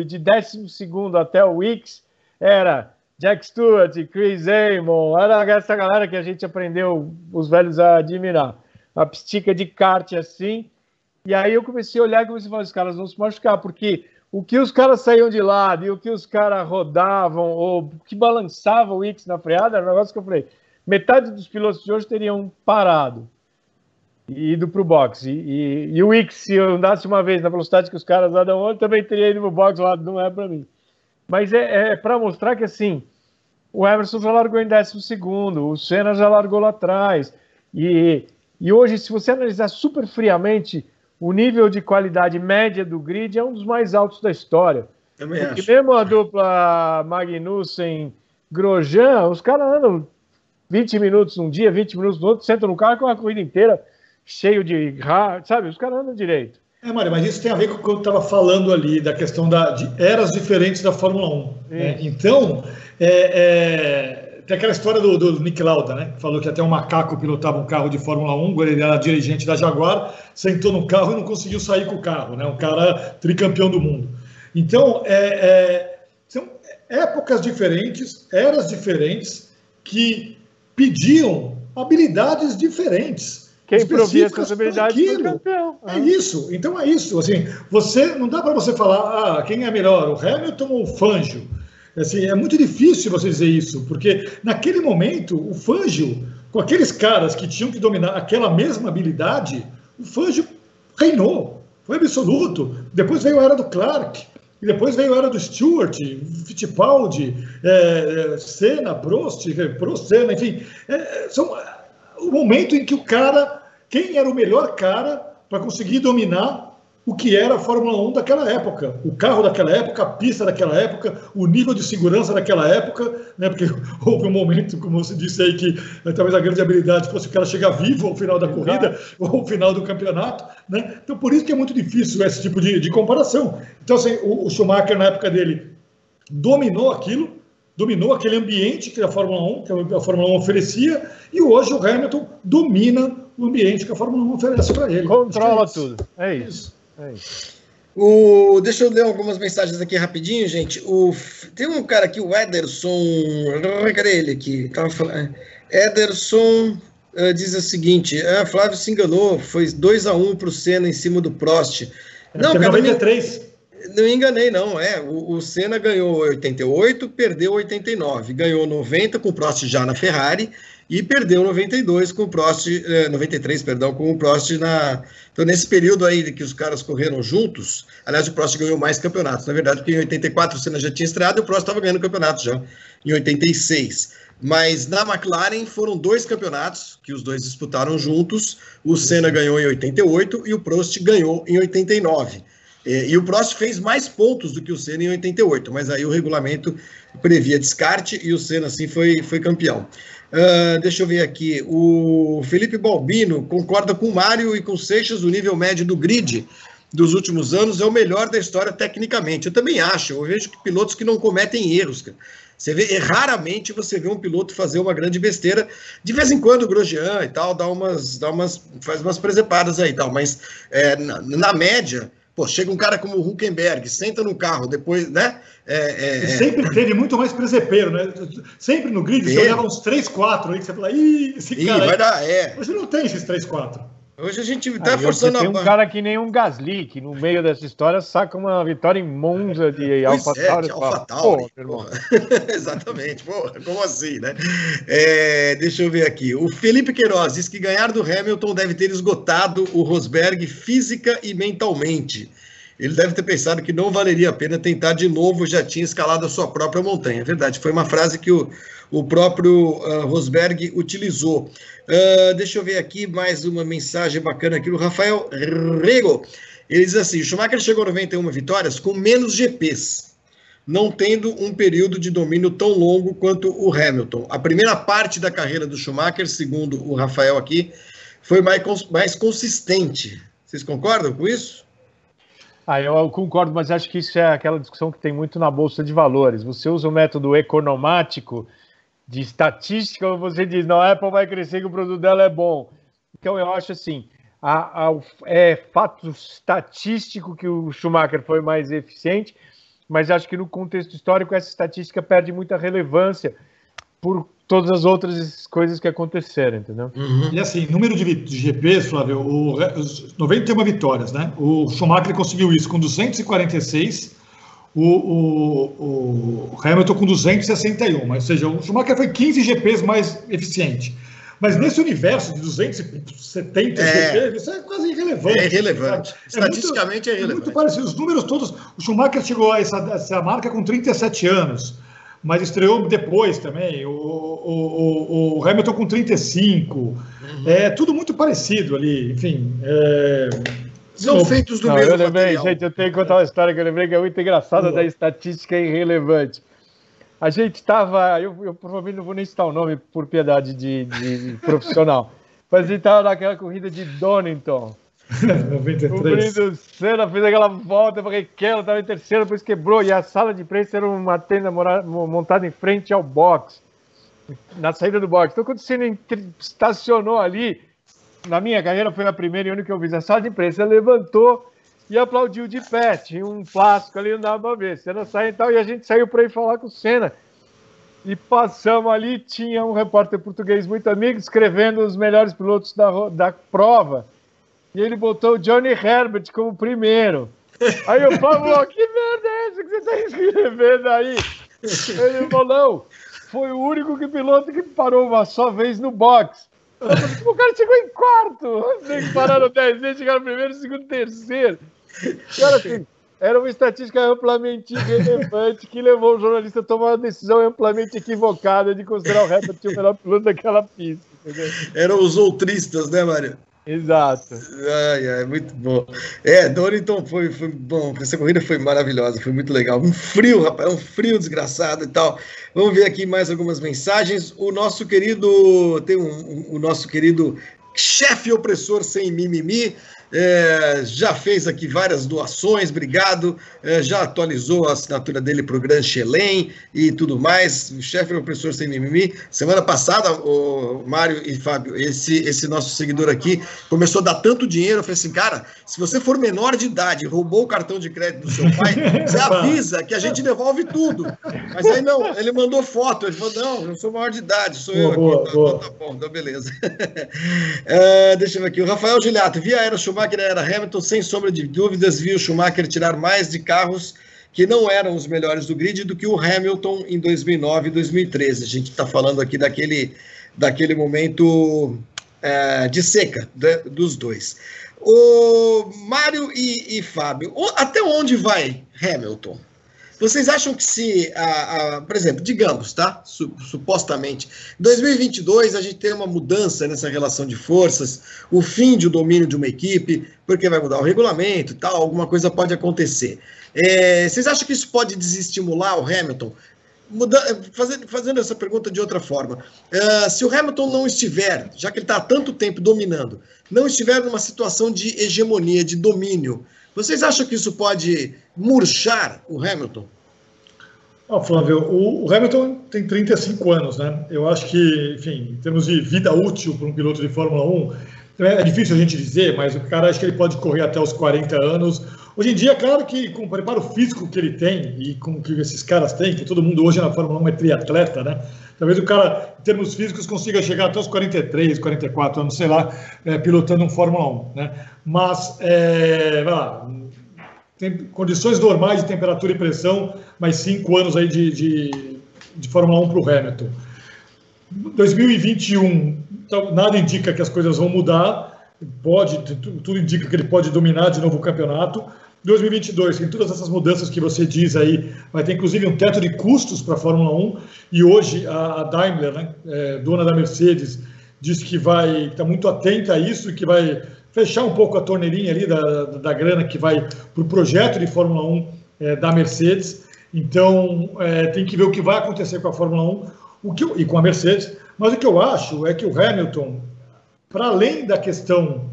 e de 12 até o Wicks era Jack Stewart, Chris Amon, era essa galera que a gente aprendeu os velhos a admirar. A pistica de kart assim. E aí eu comecei a olhar e comecei a falar, os caras vão se machucar, porque o que os caras saíam de lado e o que os caras rodavam ou que balançava o Wicks na freada era um negócio que eu falei, metade dos pilotos de hoje teriam parado e ido para o boxe. E, e, e, o Ix, se eu andasse uma vez na velocidade que os caras andam hoje, também teria ido para o boxe lá, não é para mim. Mas é, é para mostrar que assim, o Emerson já largou em décimo segundo, o Senna já largou lá atrás. E, e hoje, se você analisar super friamente, o nível de qualidade média do grid é um dos mais altos da história. Também Porque acho. mesmo a dupla Magnussen Grosjean, os caras andam 20 minutos um dia, 20 minutos no outro, sentam no carro com a corrida inteira cheio de. Sabe, os caras andam direito. É, Mário, mas isso tem a ver com o que eu estava falando ali, da questão da, de eras diferentes da Fórmula 1. Né? Então, é, é, tem aquela história do, do, Nick Lauda, né? Falou que até um macaco pilotava um carro de Fórmula 1, ele era dirigente da Jaguar, sentou no carro e não conseguiu sair com o carro, né? Um cara tricampeão do mundo. Então, é, é, são épocas diferentes, eras diferentes, que pediam habilidades diferentes. Quem provia essas habilidades foi campeão. É isso. Então é isso. Assim, você não dá para você falar ah, quem é melhor, o Hamilton ou o Fangio. Assim, é muito difícil você dizer isso, porque naquele momento o Fangio, com aqueles caras que tinham que dominar aquela mesma habilidade, o Fangio reinou, foi absoluto. Depois veio a era do Clark, e depois veio a era do Stewart, Fittipaldi, é, é Senna, Prost, Prost, Senna, enfim. É, são o momento em que o cara quem era o melhor cara para conseguir dominar o que era a Fórmula 1 daquela época, o carro daquela época, a pista daquela época, o nível de segurança daquela época, né? Porque houve um momento, como você disse aí, que né, talvez a grande habilidade fosse o cara chegar vivo ao final da corrida ou ao final do campeonato, né? Então por isso que é muito difícil esse tipo de, de comparação. Então assim, o, o Schumacher na época dele dominou aquilo, dominou aquele ambiente que a Fórmula 1, que a Fórmula 1 oferecia, e hoje o Hamilton domina o ambiente que a Fórmula 1 oferece para ele. Controla é tudo. É isso. É isso. O, deixa eu ler algumas mensagens aqui rapidinho, gente. O, tem um cara aqui, o Ederson. Cadê ele aqui? Tava falando. Ederson uh, diz o seguinte: ah, Flávio se enganou, foi 2 a 1 um para o Senna em cima do Prost. É, não, cara, 93. Não, não enganei, não. É, o, o Senna ganhou 88, perdeu 89. Ganhou 90 com o Prost já na Ferrari e perdeu 92 com o Prost, eh, 93, perdão, com o Prost na. Então, nesse período aí que os caras correram juntos, aliás, o Prost ganhou mais campeonatos, na verdade, porque em 84 o Senna já tinha estreado e o Prost estava ganhando campeonato já em 86. Mas na McLaren foram dois campeonatos que os dois disputaram juntos. O Senna ganhou em 88 e o Prost ganhou em 89. Eh, e o Prost fez mais pontos do que o Senna em 88, mas aí o regulamento previa descarte e o Senna assim foi, foi campeão. Uh, deixa eu ver aqui. O Felipe Balbino concorda com o Mário e com o Seixas, o nível médio do grid dos últimos anos é o melhor da história tecnicamente. Eu também acho. Eu vejo que pilotos que não cometem erros. Você vê, raramente você vê um piloto fazer uma grande besteira. De vez em quando o Grosjean e tal dá umas, dá umas, faz umas presepadas aí e tal, mas é, na, na média Pô, chega um cara como o Huckenberg, senta no carro, depois, né? É, é, é. sempre teve muito mais presepeiro, né? Sempre no grid, você olhava uns 3, 4 aí, que você fala, ih, esse Ih, cara. Vai dar, é. Hoje não tem esses 3, 4. Hoje a gente está forçando a. Tem um cara que nem um Gasly, que no meio dessa história saca uma vitória em Monza de AlphaTauri. É, AlphaTauri. Exatamente, porra, como assim, né? É, deixa eu ver aqui. O Felipe Queiroz diz que ganhar do Hamilton deve ter esgotado o Rosberg física e mentalmente. Ele deve ter pensado que não valeria a pena tentar de novo, já tinha escalado a sua própria montanha. É verdade, foi uma frase que o, o próprio uh, Rosberg utilizou. Uh, deixa eu ver aqui mais uma mensagem bacana aqui do Rafael Rego. Ele diz assim: Schumacher chegou a 91 vitórias com menos GPs, não tendo um período de domínio tão longo quanto o Hamilton. A primeira parte da carreira do Schumacher, segundo o Rafael aqui, foi mais, mais consistente. Vocês concordam com isso? Ah, eu concordo, mas acho que isso é aquela discussão que tem muito na Bolsa de Valores. Você usa o método economático de estatística, você diz, não, a Apple vai crescer que o produto dela é bom. Então eu acho assim, a, a, é fato estatístico que o Schumacher foi mais eficiente, mas acho que no contexto histórico essa estatística perde muita relevância por todas as outras coisas que aconteceram, entendeu? Uhum. E assim, número de, de GPs, Flávio, o, 91 vitórias, né? O Schumacher conseguiu isso com 246 o, o, o Hamilton com 261, ou seja, o Schumacher foi 15 GPs mais eficiente. Mas nesse universo de 270 é, GPs, isso é quase irrelevante. É irrelevante. Estatisticamente é, muito, é irrelevante. É muito parecido. Os números todos. O Schumacher chegou a essa, essa marca com 37 anos, mas estreou depois também. O, o, o Hamilton com 35. Uhum. É tudo muito parecido ali. Enfim. É, são feitos do não, mesmo eu lembrei, material. Gente, eu tenho que contar uma história que eu lembrei que é muito engraçada da estatística irrelevante. A gente estava, eu, eu, provavelmente não vou nem citar o nome por piedade de, de profissional, mas a gente estava naquela corrida de Donington. 93. O Brito Senna fez aquela volta para Barrichello, estava em terceiro, depois quebrou. E a sala de imprensa era uma tenda montada em frente ao box, na saída do box. Então, quando o Senna estacionou ali, na minha carreira foi a primeira e única que eu vi. A sala de imprensa levantou e aplaudiu de pé. Tinha um plástico ali, não dava para ver. Senna saiu e tal, e a gente saiu para ir falar com o Senna. E passamos ali, tinha um repórter português muito amigo escrevendo os melhores pilotos da, da prova. E ele botou o Johnny Herbert como primeiro. Aí eu falei, que merda é essa que você está escrevendo aí? Ele falou, não, foi o único que piloto que parou uma só vez no box. Falei, o cara chegou em quarto. Tem que parar no 10 vezes, chegaram primeiro, segundo, terceiro. Cara, assim, era uma estatística amplamente relevante que levou o jornalista a tomar uma decisão amplamente equivocada de considerar o Herbert o melhor piloto daquela pista. Eram os outristas, né, Mário? Exato. Ai, ai, muito bom. É, Donington foi, foi bom. Essa corrida foi maravilhosa, foi muito legal. Um frio, rapaz, um frio desgraçado e tal. Vamos ver aqui mais algumas mensagens. O nosso querido, tem um, um o nosso querido chefe opressor sem mimimi, é, já fez aqui várias doações, obrigado. É, já atualizou a assinatura dele para o Gran Chelém e tudo mais. O chefe é o professor sem mimimi. Semana passada, o Mário e Fábio, esse, esse nosso seguidor aqui começou a dar tanto dinheiro. Eu falei assim, cara, se você for menor de idade, roubou o cartão de crédito do seu pai, você avisa que a gente devolve tudo. Mas aí não, ele mandou foto. Ele falou: não, eu sou maior de idade, sou boa, eu. Boa, aqui. Boa. Tá, tá, bom, então beleza. é, deixa eu ver aqui. O Rafael Giliato, via Aero Schumacher Schumacher era Hamilton, sem sombra de dúvidas, viu Schumacher tirar mais de carros que não eram os melhores do grid do que o Hamilton em 2009 e 2013. A gente está falando aqui daquele, daquele momento é, de seca de, dos dois. O Mário e, e Fábio, até onde vai Hamilton? Vocês acham que se, a, a, por exemplo, digamos, tá? supostamente, em 2022 a gente tem uma mudança nessa relação de forças, o fim de o domínio de uma equipe, porque vai mudar o regulamento e tal, alguma coisa pode acontecer. É, vocês acham que isso pode desestimular o Hamilton? Muda, fazendo, fazendo essa pergunta de outra forma, uh, se o Hamilton não estiver, já que ele está há tanto tempo dominando, não estiver numa situação de hegemonia, de domínio, vocês acham que isso pode murchar o Hamilton? Oh, Flávio, o, Hamilton tem 35 anos, né? Eu acho que, enfim, em termos de vida útil para um piloto de Fórmula 1, é difícil a gente dizer, mas o cara acho que ele pode correr até os 40 anos. Hoje em dia, claro que com o preparo físico que ele tem e com que esses caras têm, que todo mundo hoje na Fórmula 1 é triatleta, né? Talvez o cara, em termos físicos, consiga chegar até os 43, 44 anos, sei lá, é, pilotando um Fórmula 1, né? Mas, é, vai lá, tem condições normais de temperatura e pressão, mais cinco anos aí de, de, de Fórmula 1 para o Hamilton. 2021, então, nada indica que as coisas vão mudar, pode, tudo indica que ele pode dominar de novo o campeonato. 2022, tem todas essas mudanças que você diz aí, vai ter inclusive um teto de custos para a Fórmula 1, e hoje a, Daimler, né, é, dona da Mercedes, diz que vai está muito atenta a isso e que vai fechar um pouco a torneirinha ali da, da, da grana que vai para o projeto de Fórmula 1 é, da Mercedes. Então, é, tem que ver o que vai acontecer com a Fórmula 1 o que e com a Mercedes. Mas o que eu acho é que o Hamilton, para além da questão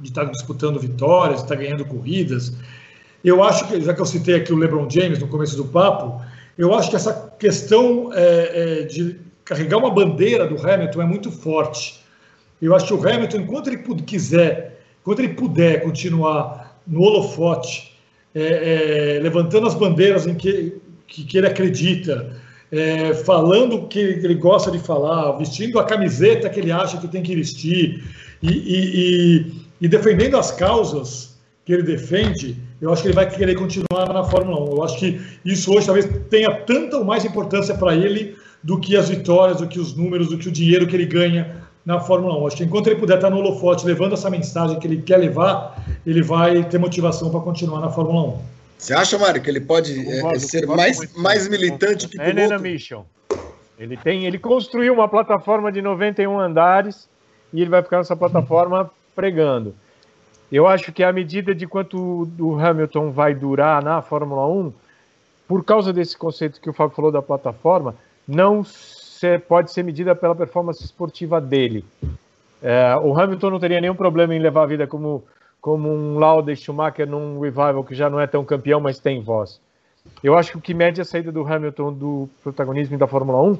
de estar tá disputando vitórias, estar tá ganhando corridas, eu acho que, já que eu citei aqui o LeBron James no começo do papo, eu acho que essa questão é, é, de carregar uma bandeira do Hamilton é muito forte. Eu acho que o Hamilton, enquanto ele quiser, enquanto ele puder continuar no holofote, é, é, levantando as bandeiras em que, que, que ele acredita, é, falando o que ele gosta de falar, vestindo a camiseta que ele acha que tem que vestir e, e, e, e defendendo as causas que ele defende, eu acho que ele vai querer continuar na Fórmula 1. Eu acho que isso hoje talvez tenha tanta ou mais importância para ele do que as vitórias, do que os números, do que o dinheiro que ele ganha na Fórmula 1. Acho que enquanto ele puder estar no holofote levando essa mensagem que ele quer levar, ele vai ter motivação para continuar na Fórmula 1. Você acha, Mário, que ele pode é, ser mais, mais militante que? É Mission. Ele tem, ele construiu uma plataforma de 91 andares e ele vai ficar nessa plataforma pregando. Eu acho que à medida de quanto o Hamilton vai durar na Fórmula 1, por causa desse conceito que o Fábio falou da plataforma, não pode ser medida pela performance esportiva dele. É, o Hamilton não teria nenhum problema em levar a vida como como um Lauda e Schumacher num revival que já não é tão campeão, mas tem voz. Eu acho que o que mede a saída do Hamilton do protagonismo da Fórmula 1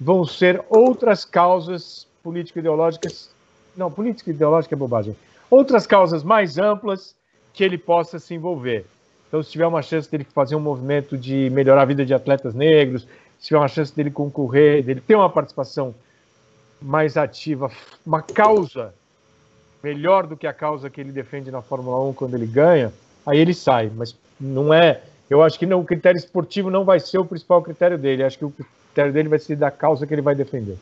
vão ser outras causas político-ideológicas. Não, político-ideológica é bobagem. Outras causas mais amplas que ele possa se envolver. Então, se tiver uma chance dele fazer um movimento de melhorar a vida de atletas negros, se tiver uma chance dele concorrer, dele ter uma participação mais ativa, uma causa melhor do que a causa que ele defende na Fórmula 1 quando ele ganha, aí ele sai. Mas não é. Eu acho que não, o critério esportivo não vai ser o principal critério dele. Acho que o critério dele vai ser da causa que ele vai defender.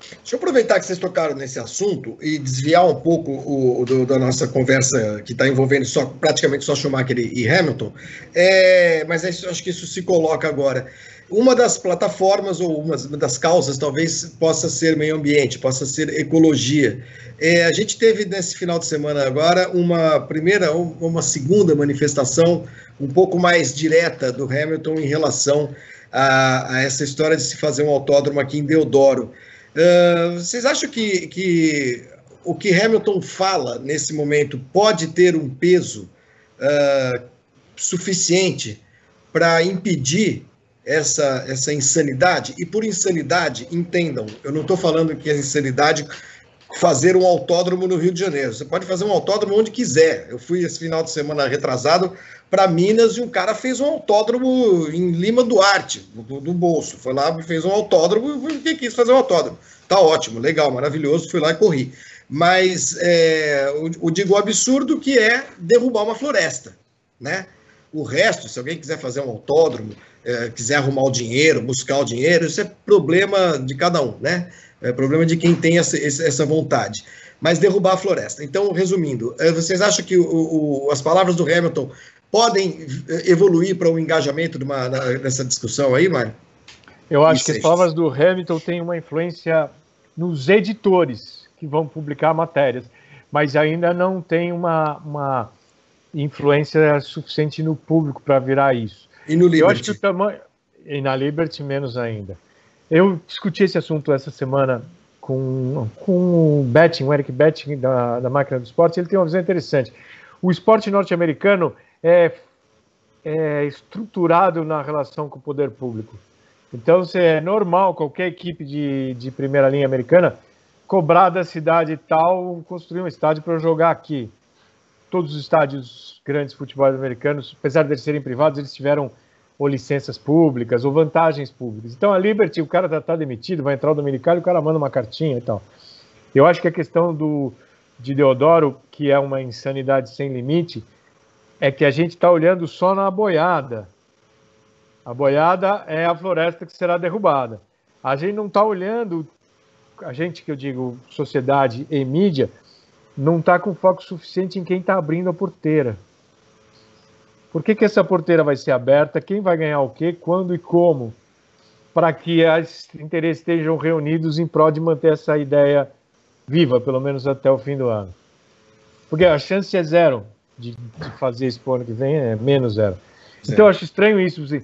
Deixa eu aproveitar que vocês tocaram nesse assunto e desviar um pouco o, do, da nossa conversa que está envolvendo só, praticamente só Schumacher e Hamilton, é, mas é acho que isso se coloca agora. Uma das plataformas ou uma das causas talvez possa ser meio ambiente, possa ser ecologia. É, a gente teve nesse final de semana agora uma primeira ou uma segunda manifestação um pouco mais direta do Hamilton em relação a, a essa história de se fazer um autódromo aqui em Deodoro. Uh, vocês acham que, que o que Hamilton fala nesse momento pode ter um peso uh, suficiente para impedir essa, essa insanidade? E por insanidade, entendam, eu não estou falando que é insanidade fazer um autódromo no Rio de Janeiro. Você pode fazer um autódromo onde quiser. Eu fui esse final de semana retrasado para Minas e um cara fez um autódromo em Lima Duarte, do, do bolso. Foi lá, fez um autódromo e quis fazer um autódromo. Tá ótimo, legal, maravilhoso. Fui lá e corri. Mas é, o, o digo absurdo que é derrubar uma floresta, né? O resto, se alguém quiser fazer um autódromo, é, quiser arrumar o dinheiro, buscar o dinheiro, isso é problema de cada um, né? É problema de quem tem essa, essa vontade. Mas derrubar a floresta. Então, resumindo, é, vocês acham que o, o, as palavras do Hamilton podem evoluir para um engajamento nessa discussão aí, Mário? Eu acho que as palavras do Hamilton têm uma influência nos editores que vão publicar matérias, mas ainda não tem uma, uma influência suficiente no público para virar isso. E no Liberty? Eu acho que o tamanho... E na Liberty menos ainda. Eu discuti esse assunto essa semana com, com o Betting, o Eric Betting da, da Máquina do Esporte, ele tem uma visão interessante. O esporte norte-americano é, é estruturado na relação com o poder público. Então, é normal qualquer equipe de, de primeira linha americana cobrar da cidade tal construir um estádio para jogar aqui. Todos os estádios grandes de futebol americanos, apesar de eles serem privados, eles tiveram ou licenças públicas ou vantagens públicas. Então, a Liberty, o cara está tá demitido, vai entrar o Dominicano, o cara manda uma cartinha e tal. Eu acho que a questão do, de Deodoro, que é uma insanidade sem limite, é que a gente está olhando só na boiada. A boiada é a floresta que será derrubada. A gente não está olhando, a gente que eu digo sociedade e mídia, não está com foco suficiente em quem está abrindo a porteira. Por que, que essa porteira vai ser aberta? Quem vai ganhar o quê? Quando e como? Para que os interesses estejam reunidos em prol de manter essa ideia viva, pelo menos até o fim do ano. Porque a chance é zero de, de fazer isso para o ano que vem é menos zero. zero. Então eu acho estranho isso. Assim,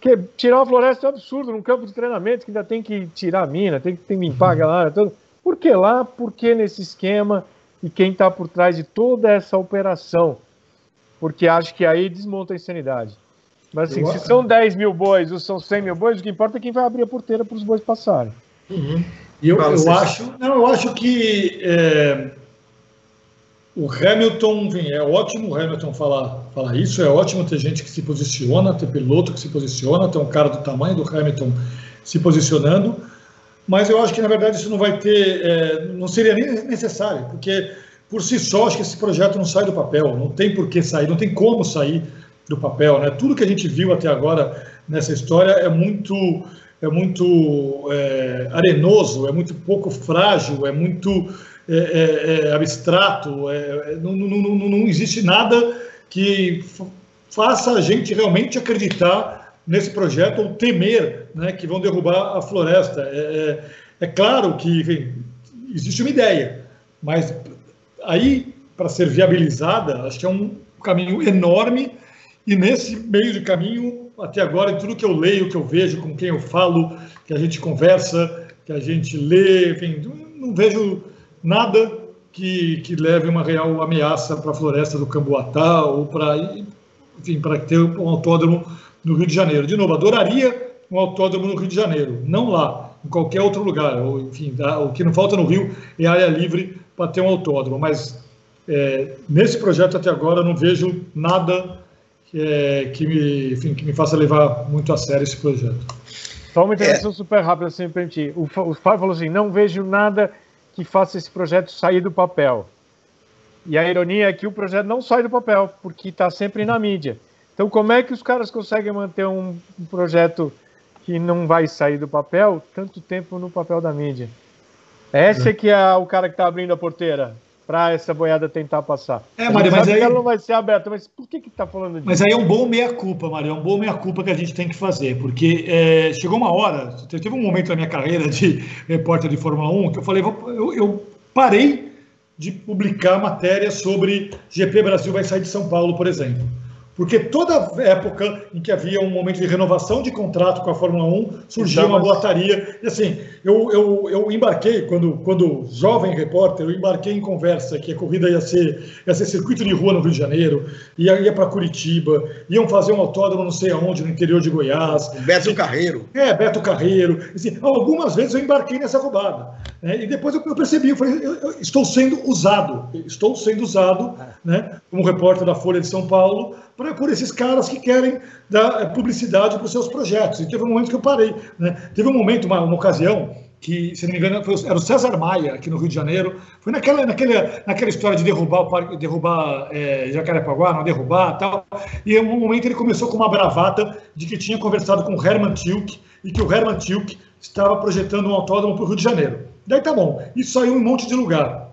que tirar uma floresta é um absurdo num campo de treinamento que ainda tem que tirar a mina, tem que, tem que limpar a galera. Tudo. Por que lá? Por que nesse esquema? E quem está por trás de toda essa operação? Porque acho que aí desmonta a insanidade. Mas assim, eu... se são 10 mil bois ou são 100 mil bois, o que importa é quem vai abrir a porteira para os bois passarem. Uhum. E eu, eu acho, não, eu acho que é, o Hamilton, enfim, é ótimo o Hamilton falar, falar isso, é ótimo ter gente que se posiciona, ter piloto que se posiciona, ter um cara do tamanho do Hamilton se posicionando, mas eu acho que na verdade isso não vai ter, é, não seria nem necessário, porque por si só acho que esse projeto não sai do papel, não tem por que sair, não tem como sair do papel, né? Tudo que a gente viu até agora nessa história é muito é muito é, arenoso, é muito pouco frágil, é muito é, é, é abstrato, é, é, não, não, não, não existe nada que faça a gente realmente acreditar nesse projeto ou temer né, que vão derrubar a floresta. É, é, claro que enfim, existe uma ideia, mas aí, para ser viabilizada, acho que é um caminho enorme e nesse meio de caminho, até agora, em tudo que eu leio, que eu vejo, com quem eu falo, que a gente conversa, que a gente lê, enfim, não vejo nada que, que leve uma real ameaça para a floresta do Camboatá ou para para ter um autódromo no Rio de Janeiro. De novo, adoraria um autódromo no Rio de Janeiro, não lá, em qualquer outro lugar. Ou, enfim, o que não falta no Rio é área livre para ter um autódromo. Mas é, nesse projeto até agora não vejo nada é, que, me, enfim, que me faça levar muito a sério esse projeto. Só uma intervenção é. super rápida, assim, permitir. O, o Fábio falou assim: não vejo nada que faça esse projeto sair do papel. E a ironia é que o projeto não sai do papel, porque está sempre na mídia. Então, como é que os caras conseguem manter um, um projeto que não vai sair do papel tanto tempo no papel da mídia? Esse é que é o cara que está abrindo a porteira para essa boiada tentar passar. É, Mário, mas aí... ela não vai ser aberta, mas por que que tá falando disso? Mas aí é um bom meia-culpa, Mário, é um bom meia-culpa que a gente tem que fazer, porque é, chegou uma hora, teve um momento na minha carreira de repórter de Fórmula 1 que eu falei, eu, eu parei de publicar matérias sobre GP Brasil vai sair de São Paulo, por exemplo. Porque toda época em que havia um momento de renovação de contrato com a Fórmula 1, surgia uma boataria. E assim, eu, eu, eu embarquei, quando, quando jovem repórter, eu embarquei em conversa que a corrida ia ser, ia ser circuito de rua no Rio de Janeiro, ia, ia para Curitiba, iam fazer um autódromo não sei aonde, no interior de Goiás. Beto assim, Carreiro. É, Beto Carreiro. Assim, algumas vezes eu embarquei nessa roubada. Né? E depois eu, eu percebi, eu falei, eu, eu estou sendo usado, estou sendo usado né, como repórter da Folha de São Paulo por esses caras que querem dar eh, publicidade para os seus projetos. E teve um momento que eu parei. Né? Teve um momento, uma, uma ocasião, que, se não me engano, foi, era o César Maia, aqui no Rio de Janeiro. Foi naquela, naquela, naquela história de derrubar, o derrubar é, Jacarepaguá, não derrubar tal. E em um momento ele começou com uma bravata de que tinha conversado com o Herman Tilke e que o Herman Tilke estava projetando um autódromo para o Rio de Janeiro. Daí tá bom, isso saiu em um monte de lugar.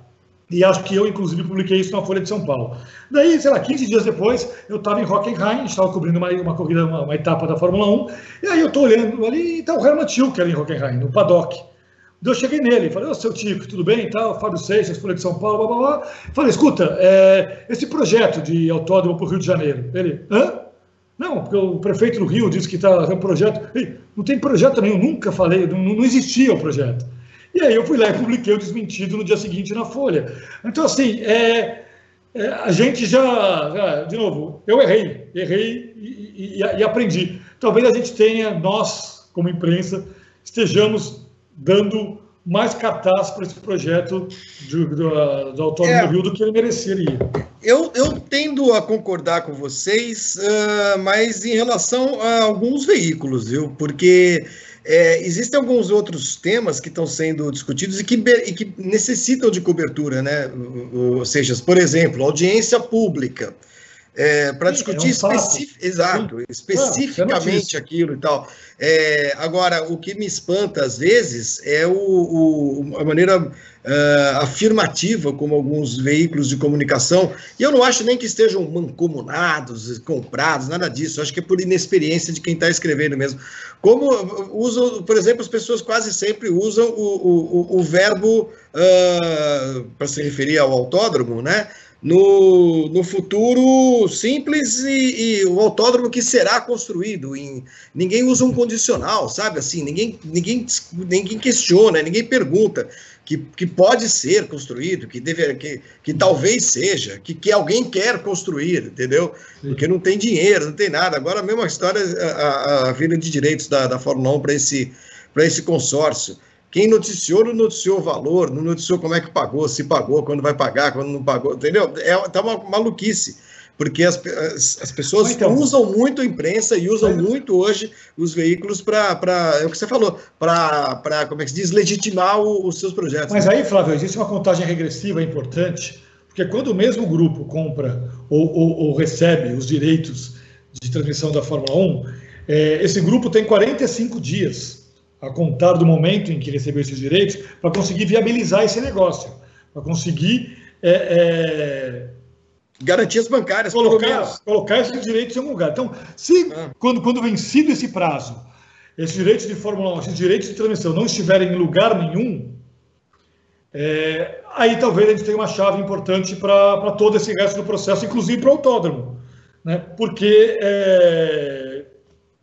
E acho que eu, inclusive, publiquei isso na Folha de São Paulo. Daí, sei lá, 15 dias depois, eu estava em Hockenheim, estava cobrindo uma, uma corrida, uma, uma, etapa da Fórmula 1, e aí eu estou olhando ali, e está o Hermann Tilke ali em Hockenheim, no paddock. Daí eu cheguei nele, falei, ô, seu Tico, tudo bem e tal? Fábio Seixas, Folha de São Paulo, blá, blá, blá. Falei, escuta, é, esse projeto de autódromo para o Rio de Janeiro, ele, hã? Não, porque o prefeito do Rio disse que está um projeto. Ei, não tem projeto nenhum, nunca falei, não, não existia o projeto. E aí eu fui lá e publiquei o desmentido no dia seguinte na Folha. Então, assim, é, é, a gente já, já, de novo, eu errei, errei e, e, e, aprendi. Talvez a gente tenha, nós, como imprensa, estejamos dando mais cartaz para esse projeto do, do, do Autódromo é, do Rio do que ele mereceria. Eu, eu tendo a concordar com vocês, uh, mas em relação a alguns veículos, viu? Porque é, existem alguns outros temas que estão sendo discutidos e que, e que necessitam de cobertura, né? Ou seja, por exemplo, audiência pública. É, para discutir é um especi exato, especificamente ah, aquilo e tal. É, agora, o que me espanta às vezes é o, o a maneira uh, afirmativa como alguns veículos de comunicação, e eu não acho nem que estejam mancomunados, comprados, nada disso, eu acho que é por inexperiência de quem está escrevendo mesmo. Como usam, por exemplo, as pessoas quase sempre usam o, o, o verbo uh, para se referir ao autódromo, né? no, no futuro simples e, e, o autódromo que será construído. Em, ninguém usa um condicional, sabe? Assim, ninguém, ninguém, ninguém questiona, ninguém pergunta que, que pode ser construído, que, deve, que, que talvez seja, que, que alguém quer construir, entendeu? Porque não tem dinheiro, não tem nada. Agora, a mesma história, a, a, a vida de direitos da, da Fórmula 1 para esse, esse consórcio. Quem noticiou, não noticiou o valor, não noticiou como é que pagou, se pagou, quando vai pagar, quando não pagou, entendeu? É, tá uma maluquice, porque as, as, as pessoas então, usam muito a imprensa e usam muito hoje os veículos para, é o que você falou, para, como é que se diz, legitimar o, os seus projetos. Mas aí, Flávio, existe uma contagem regressiva importante, porque quando o mesmo grupo compra ou, ou, ou recebe os direitos de transmissão da Fórmula 1, é, esse grupo tem 45 dias a contar do momento em que recebeu esses direitos, para conseguir viabilizar esse negócio, para conseguir é, é, garantias bancárias, colocar, colocar esses direitos em algum lugar. Então, se ah. quando, quando vencido esse prazo, esses direitos de Fórmula 1, esses direitos de transmissão não estiverem em lugar nenhum, é, aí talvez a gente tenha uma chave importante para todo esse resto do processo, inclusive para o autódromo. Né? Porque é,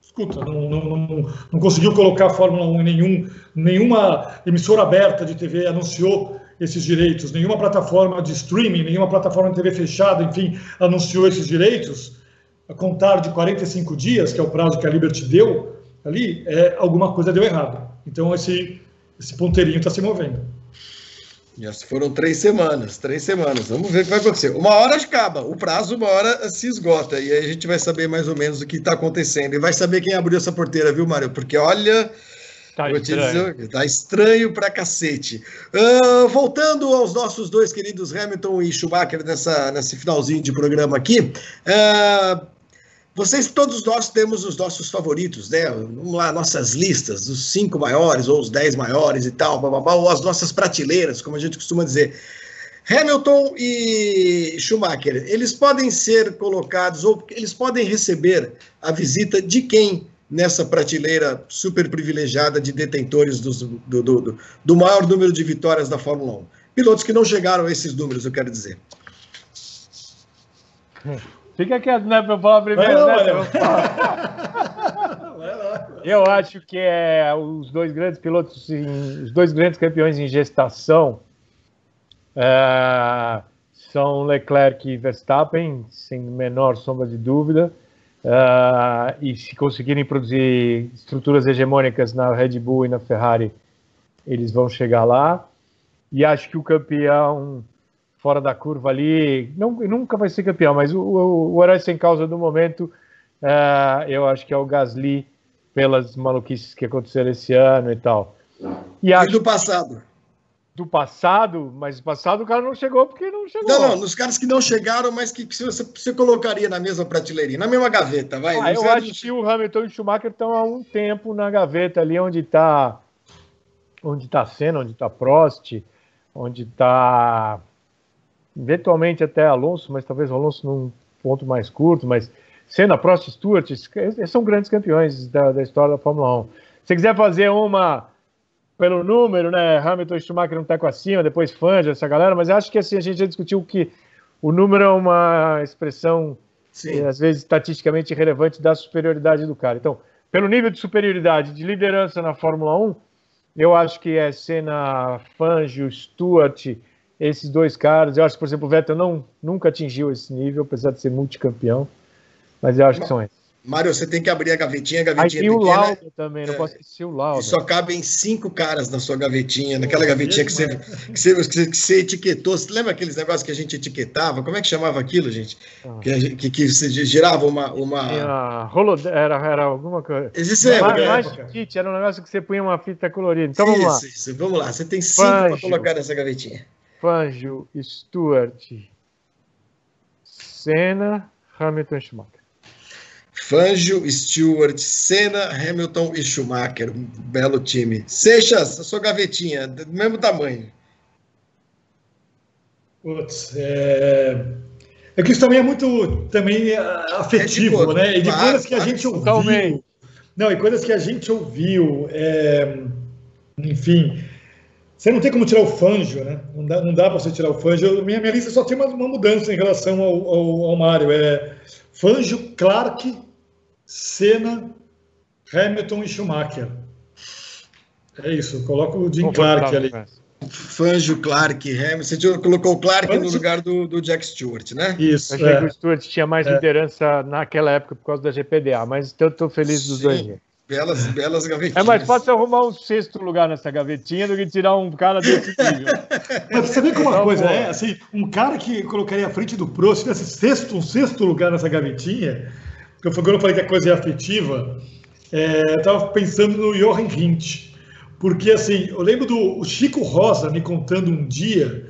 escuta, não, não, não, não, conseguiu colocar a Fórmula 1 em nenhum, nenhuma emissora aberta de TV anunciou esses direitos, nenhuma plataforma de streaming, nenhuma plataforma de TV fechada, enfim, anunciou esses direitos, a contar de 45 dias, que é o prazo que a Liberty deu ali, é, alguma coisa deu errado. Então, esse, esse ponteirinho está se movendo. Já foram três semanas, três semanas. Vamos ver o que vai acontecer. Uma hora acaba, o prazo uma hora se esgota. E aí a gente vai saber mais ou menos o que está acontecendo. E vai saber quem abriu essa porteira, viu, Mário? Porque olha. Tá Vou estranho. Dizer, tá estranho pra cacete. Uh, voltando aos nossos dois queridos Hamilton e Schumacher nessa, nesse finalzinho de programa aqui. Uh, vocês, todos nós, temos os nossos favoritos, né? Vamos lá, nossas listas, os cinco maiores ou os dez maiores e tal, blá, blá, blá, ou as nossas prateleiras, como a gente costuma dizer. Hamilton e Schumacher, eles podem ser colocados ou eles podem receber a visita de quem nessa prateleira super privilegiada de detentores do, do, do, do maior número de vitórias da Fórmula 1? Pilotos que não chegaram a esses números, eu quero dizer. Fica quieto, né? Pra eu falar primeiro, não, né? Eu acho que é os dois grandes pilotos, os dois grandes campeões em gestação é, são Leclerc e Verstappen, sem menor sombra de dúvida. É, e se conseguirem produzir estruturas hegemônicas na Red Bull e na Ferrari, eles vão chegar lá. E acho que o campeão fora da curva ali. Não, nunca vai ser campeão, mas o, o, o herói sem causa do momento, uh, eu acho que é o Gasly, pelas maluquices que aconteceram esse ano e tal. E, acho, e do passado? Do passado, mas do passado o cara não chegou porque não chegou. Não, não, nos caras que não chegaram, mas que, que você, você colocaria na mesma prateleirinha, na mesma gaveta, vai. Ah, eu acho que o Hamilton e o Schumacher estão há um tempo na gaveta ali onde está onde está Senna, onde está Prost, onde está eventualmente até Alonso, mas talvez o Alonso num ponto mais curto, mas Senna, Prost, Stewart, esses são grandes campeões da, da história da Fórmula 1. Se quiser fazer uma pelo número, né, Hamilton e Schumacher um teco acima, depois Fangio, essa galera, mas acho que assim, a gente já discutiu que o número é uma expressão, eh, às vezes, estatisticamente irrelevante da superioridade do cara. Então, pelo nível de superioridade, de liderança na Fórmula 1, eu acho que é Senna, Fangio, Stewart, esses dois caras. Eu acho que, por exemplo, o Vettel não, nunca atingiu esse nível, apesar de ser multicampeão, mas eu acho que são esses. Mário, você tem que abrir a gavetinha, a gavetinha Aí, pequena. o Lauda também, não é, posso esquecer o Lauda. E só cabem cinco caras na sua gavetinha, naquela gavetinha que você, que você, que você, etiquetou. Você lembra aqueles negócios que a gente etiquetava? Como é que chamava aquilo, gente? Ah. Que, que, que você girava uma... uma... Era, era, era alguma coisa. Existe é, mais, kit, era um negócio que você punha uma fita colorida. Então vamos lá. Isso, vamos lá. Você tem cinco para colocar nessa gavetinha. Fangio, Stuart, Senna, Hamilton Schumacher. Fangio, Stewart, Senna, Hamilton e Schumacher. Um belo time. Seixas, a sua gavetinha, do mesmo tamanho. Putz, é... é que isso também é muito também é, afetivo, é de né? E de coisas que a gente ouviu. Não, e coisas que a gente ouviu. É... Enfim, você não tem como tirar o Fangio, né? Não dá, não dá para você tirar o Fangio. Minha, minha lista só tem uma, uma mudança em relação ao, ao, ao Mário. É Fangio, Clark, Senna, Hamilton e Schumacher. É isso, coloco o Jim Clark ali. Fangio, Clark, Hamilton. Você colocou o Clark Fangio. no lugar do, do Jack Stewart, né? Isso. Achei é. que o Stewart tinha mais é. liderança naquela época por causa da GPDA, mas eu estou feliz Sim. dos dois. Belas, belas gavetinhas. É mais fácil arrumar um sexto lugar nessa gavetinha do que tirar um cara desse nível. Mas você vê como uma coisa é, assim, um cara que colocaria à frente do Pro, se tivesse sexto, um sexto lugar nessa gavetinha, porque quando eu falei que a coisa é afetiva, é, eu estava pensando no Johan Hint. Porque, assim, eu lembro do Chico Rosa me contando um dia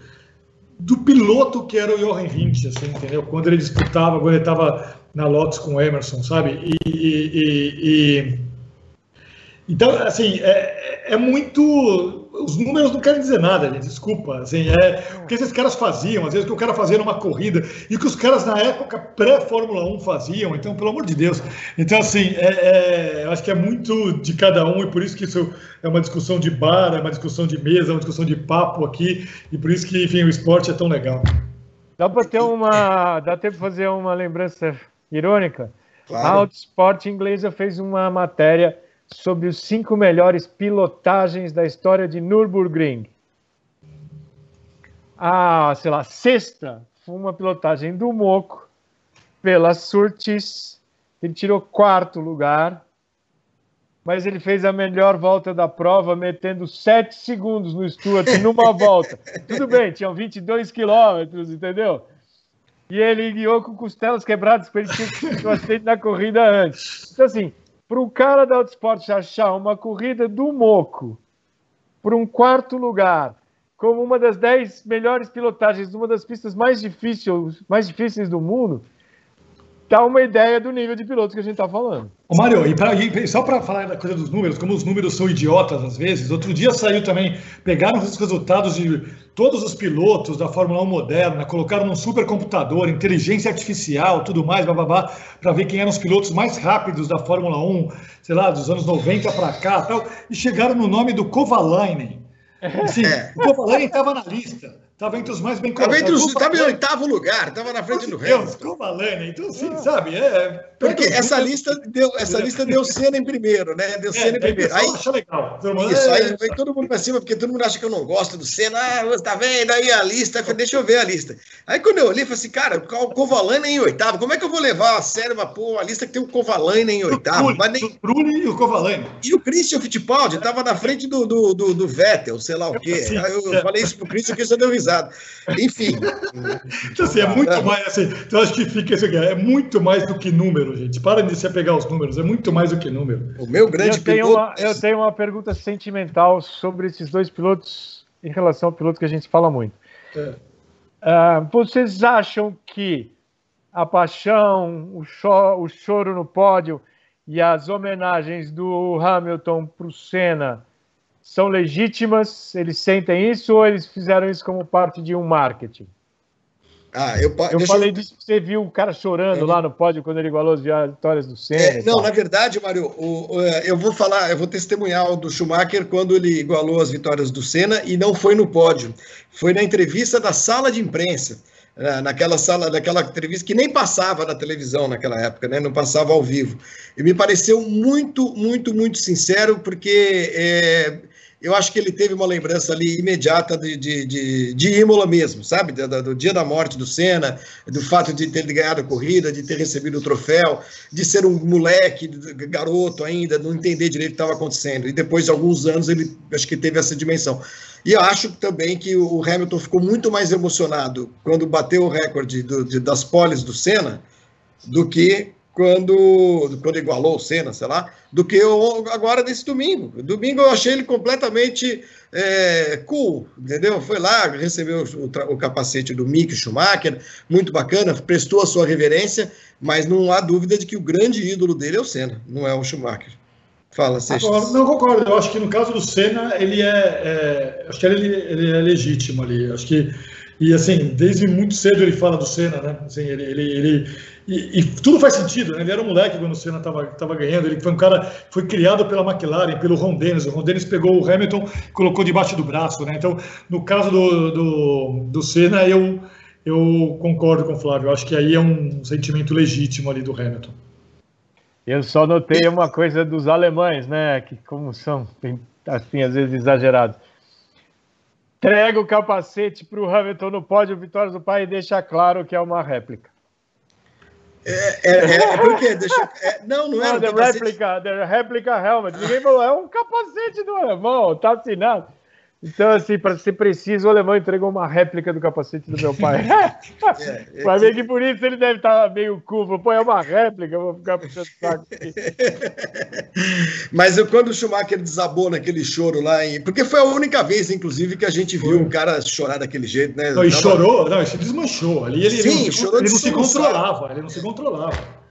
do piloto que era o Johan Hint, assim, entendeu? Quando ele disputava, quando ele estava na Lotus com o Emerson, sabe? e, e, e então, assim, é, é, muito. Os números não querem dizer nada, gente, desculpa. Assim, é, o que esses caras faziam, às vezes o que o cara fazia numa corrida, e o que os caras na época pré-Fórmula 1 faziam, então, pelo amor de Deus. Então, assim, é, é, acho que é muito de cada um, e por isso que isso é uma discussão de bar, é uma discussão de mesa, é uma discussão de papo aqui, e por isso que, enfim, o esporte é tão legal. Dá para ter uma. Dá tempo fazer uma lembrança irônica? Claro. A Autosport inglesa fez uma matéria sobre os cinco melhores pilotagens da história de Nürburgring. a, sei lá, sexta foi uma pilotagem do Moco pela Surtis. Ele tirou quarto lugar, mas ele fez a melhor volta da prova, metendo sete segundos no Stuart numa volta. Tudo bem, tinham 22 quilômetros, entendeu? E ele guiou com costelas quebradas, porque ele tinha acidente na corrida antes. Então, assim, para o cara da Autosport achar uma corrida do Moco por um quarto lugar, como uma das dez melhores pilotagens, uma das pistas mais difíceis, mais difíceis do mundo, dá uma ideia do nível de piloto que a gente está falando. Ô Mário, e, pra, e só para falar da coisa dos números, como os números são idiotas às vezes, outro dia saiu também, pegaram os resultados de todos os pilotos da Fórmula 1 moderna, colocaram num supercomputador, inteligência artificial, tudo mais, bababá, para ver quem eram os pilotos mais rápidos da Fórmula 1, sei lá, dos anos 90 para cá tal, e chegaram no nome do Kovalainen. Assim, é. O Kovalainen estava na lista. Estava entre os mais bem colocados. Estava em oitavo lugar, estava na frente do Hamilton. Deus, Covalene, então assim, ah. sabe? É, Porque essa lista, deu, essa lista deu cena em primeiro, né? Deu é, cena em primeiro. Aí, acha legal. Isso, aí é, vem todo mundo para cima, porque todo mundo acha que eu não gosto do Senna. Ah, você tá vendo aí a lista? Deixa eu ver a lista. Aí quando eu olhei, falei assim, cara, o Covalane em oitavo, como é que eu vou levar a sério uma, pô, uma lista que tem o Covalane em oitavo? O nem... O Bruni e o Covalane. E o Christian Fittipaldi estava na frente do, do, do, do, Vettel, sei lá o quê. Aí eu falei isso pro Christian, que isso deu risada. Enfim. Então, assim, é muito mais, assim, então acho que fica isso aqui, é muito mais do que número, gente. Para de se pegar os números, é muito mais do que número. O meu grande eu tenho piloto... Uma, eu tenho uma pergunta sentimental sobre esses dois pilotos em relação ao piloto que a gente fala muito. É. Uh, vocês acham que a paixão, o, cho o choro no pódio e as homenagens do Hamilton para o Senna são legítimas? Eles sentem isso ou eles fizeram isso como parte de um marketing? Ah, eu, eu falei eu... disso que você viu o cara chorando lá no pódio quando ele igualou as vitórias do Senna. É, não, na verdade, Mário, é, eu vou falar, eu vou testemunhar o do Schumacher quando ele igualou as vitórias do Senna e não foi no pódio, foi na entrevista da sala de imprensa. É, naquela sala, naquela entrevista que nem passava na televisão naquela época, né? não passava ao vivo. E me pareceu muito, muito, muito sincero, porque é, eu acho que ele teve uma lembrança ali imediata de, de, de, de Imola mesmo, sabe? Do, do, dia da morte do Senna, do fato de ter ganhado a corrida, de ter recebido o troféu, de ser um moleque, garoto ainda, não entender direito o que estava acontecendo. E depois de alguns anos ele acho que teve essa dimensão. E eu acho também que o Hamilton ficou muito mais emocionado quando bateu o recorde do, de, das poles do Senna do que quando, quando igualou o Senna, sei lá, do que eu, agora nesse domingo. Domingo eu achei ele completamente é, cool, entendeu? Foi lá, recebeu o, o, capacete do Mick Schumacher, muito bacana, prestou a sua reverência, mas não há dúvida de que o grande ídolo dele é o Senna, não é o Schumacher. Fala, Seixas. Não concordo, eu acho que no caso do Senna, ele é, é acho que ele, ele é legítimo ali, acho que e assim, desde muito cedo ele fala do Senna, né? Assim, ele, ele, ele e, e, tudo faz sentido, né? Ele era um moleque quando o Senna estava ganhando. Ele foi um cara, foi criado pela McLaren, pelo Ron Dennis. O Ron Dennis pegou o Hamilton e colocou debaixo do braço, né? Então, no caso do, do, do Senna, eu, eu concordo com o Flávio. Eu acho que aí é um sentimento legítimo ali do Hamilton. Eu só notei uma coisa dos alemães, né? Que como são, assim, às vezes exagerados entrega o capacete para o Hamilton no pódio, vitórias do pai, e deixa claro que é uma réplica. É, é, é, é porque deixa, é, não, não é. Não, the replica, the replica helmet. Ninguém falou, é um capacete do alemão, tá assinado. Então, assim, para ser preciso, o alemão entregou uma réplica do capacete do meu pai. é, Vai ver que por isso ele deve estar meio curvo. Pô, é uma réplica, vou ficar puxando saco aqui. Mas eu, quando o Schumacher desabou naquele choro lá, em... porque foi a única vez, inclusive, que a gente viu um cara chorar daquele jeito, né? Não, e chorou, não, ele se desmanchou. Ali ele, Sim, ele, não, chorou ele não se controlava, ele não se controlava.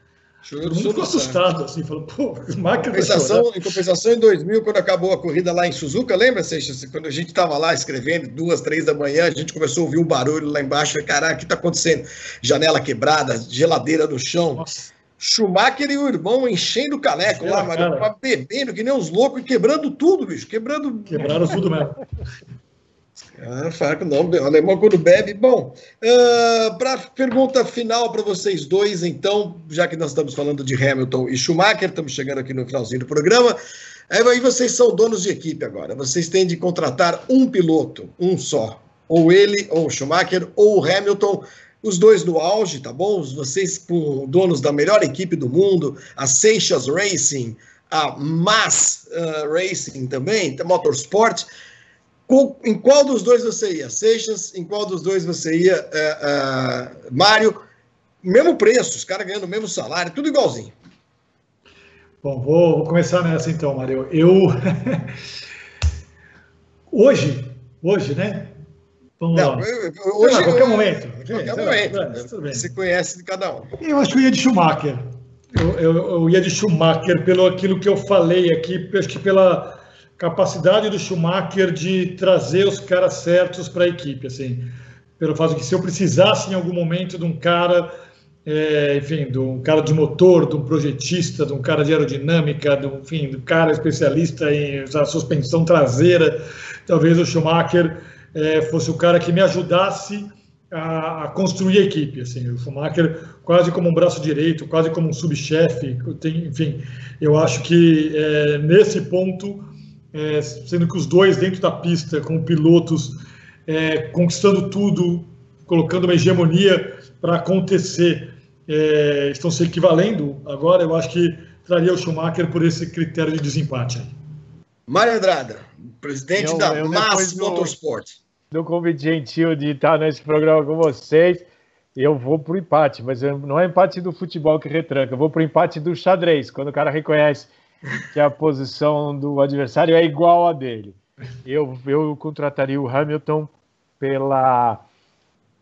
Todo mundo ficou assustado, assim, falou, pô, máquina compensação, Em compensação, em 2000, quando acabou a corrida lá em Suzuka, lembra, Seixas? Quando a gente estava lá escrevendo, duas, três da manhã, a gente começou a ouvir um barulho lá embaixo, caraca, o que está acontecendo? Janela quebrada, geladeira no chão. Nossa. Schumacher e o irmão enchendo o caneco lá, Maria, bebendo que nem uns loucos e quebrando tudo, bicho, quebrando... Quebraram tudo mesmo. Ah, Farco não, o alemão quando bebe. Bom, uh, ah, para pergunta final para vocês dois, então, já que nós estamos falando de Hamilton e Schumacher, estamos chegando aqui no finalzinho do programa. Aí vocês são donos de equipe agora. Vocês têm de contratar um piloto, um só, ou ele, ou Schumacher, ou Hamilton, os dois no auge, tá bom? Vocês com donos da melhor equipe do mundo, a Seixas Racing, a Mass uh, Racing também, Motorsport. Com, em qual dos dois você ia? Seixas, em qual dos dois você ia? Uh, uh, Mário, mesmo preço, os caras ganhando o mesmo salário, tudo igualzinho. Bom, vou, vou começar nessa então, Mário. Eu. hoje, hoje, né? Vamos não, lá. Hoje, lá, qualquer momento. Qualquer momento. Lá, você conhece de cada um. Eu acho que eu ia de Schumacher. Eu, eu, eu, ia de Schumacher pelo aquilo que eu falei aqui, acho que pela capacidade do Schumacher de trazer os caras certos para a equipe, assim, pelo fato de que se eu precisasse em algum momento de um cara, é, enfim, de um cara de motor, de um projetista, de um cara de aerodinâmica, de um, enfim, de um cara especialista em suspensão traseira, talvez o Schumacher é, fosse o cara que me ajudasse a, a, construir a equipe. Assim, o Schumacher quase como um braço direito, quase como um subchefe. Enfim, eu acho que é, nesse ponto, é, sendo que os dois dentro da pista, com pilotos é, conquistando tudo, colocando uma hegemonia para acontecer, é, estão se equivalendo agora, eu acho que traria o Schumacher por esse critério de desempate. Mário Andrada, presidente eu, da eu Mass Motorsport do convite gentil de estar nesse programa com vocês. Eu vou para o empate, mas não é empate do futebol que retranca, eu vou para o empate do xadrez, quando o cara reconhece que a posição do adversário é igual a dele. Eu, eu contrataria o Hamilton pela,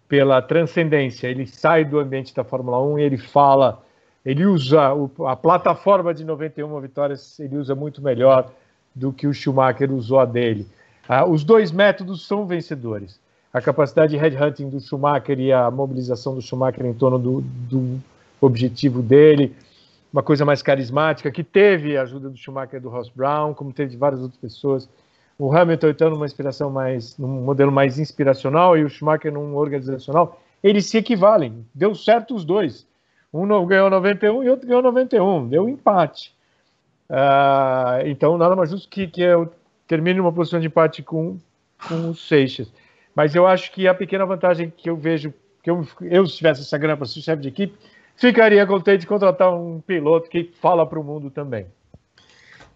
pela transcendência. Ele sai do ambiente da Fórmula 1 e ele fala, ele usa o, a plataforma de 91 vitórias, ele usa muito melhor do que o Schumacher usou a dele. Ah, os dois métodos são vencedores. A capacidade de headhunting do Schumacher e a mobilização do Schumacher em torno do, do objetivo dele, uma coisa mais carismática, que teve a ajuda do Schumacher e do Ross Brown, como teve de várias outras pessoas. O Hamilton então numa inspiração mais, num modelo mais inspiracional e o Schumacher num organizacional, eles se equivalem. Deu certo os dois. Um ganhou 91 e outro ganhou 91. Deu empate. Uh, então nada mais justo que, que eu termine numa posição de empate com, com o Seixas. Mas eu acho que a pequena vantagem que eu vejo, que eu, eu se tivesse essa grana para ser chefe de equipe, ficaria contente de contratar um piloto que fala para o mundo também.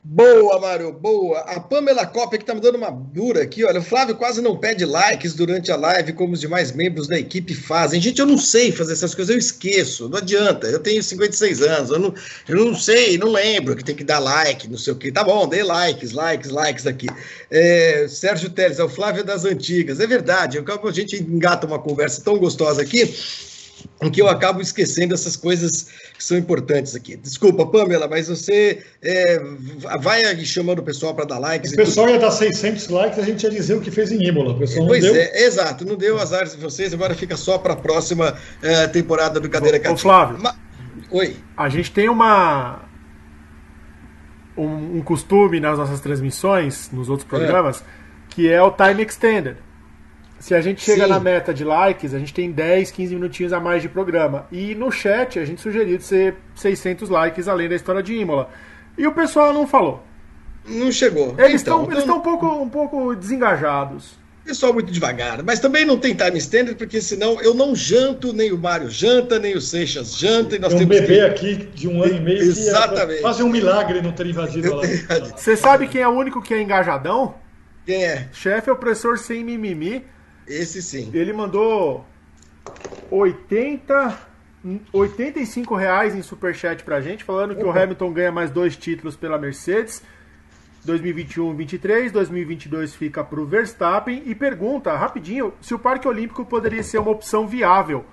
Boa, Mário, boa. A Pamela Copa que tá me dando uma dura aqui, olha. O Flávio quase não pede likes durante a live, como os demais membros da equipe fazem. Gente, eu não sei fazer essas coisas, eu esqueço. Não adianta. Eu tenho 56 anos, eu não, eu não sei, não lembro que tem que dar like, não sei o que. Tá bom, dê likes, likes, likes aqui. É, Sérgio Teles, é o Flávio das Antigas. É verdade, a gente engata uma conversa tão gostosa aqui em que eu acabo esquecendo essas coisas que são importantes aqui. Desculpa, Pamela, mas você é, vai chamando o pessoal para dar likes. O pessoal ia dar 600 likes, a gente ia dizer o que fez em Imola. O pessoal pois não deu. é, exato, não deu azar de vocês, agora fica só para a próxima é, temporada do Cadeira Cativa. Ô, Flávio. Ma... Oi. A gente tem uma um, um, costume nas nossas transmissões, nos outros programas, é. que é o time extended. Se a gente chega Sim. na meta de likes, a gente tem 10, 15 minutinhos a mais de programa. E no chat a gente sugeriu de ser 600 likes além da história de Imola. E o pessoal não falou. Não chegou. Eles estão então, então... um, pouco, um pouco desengajados. Pessoal muito devagar, mas também não tem time standard, porque senão eu não janto, nem o Mário janta, nem o Seixas janta. E nós tem um bebê que... aqui de um ano e meio Exatamente. que fazer um milagre não ter invadido lá. Você sabe quem é o único que é engajadão? Quem é? Chefe opressor sem mimimi esse sim. Ele mandou 80, 85 reais em superchat pra gente, falando que Opa. o Hamilton ganha mais dois títulos pela Mercedes. 2021 23, 2022 fica pro Verstappen e pergunta rapidinho se o Parque Olímpico poderia ser uma opção viável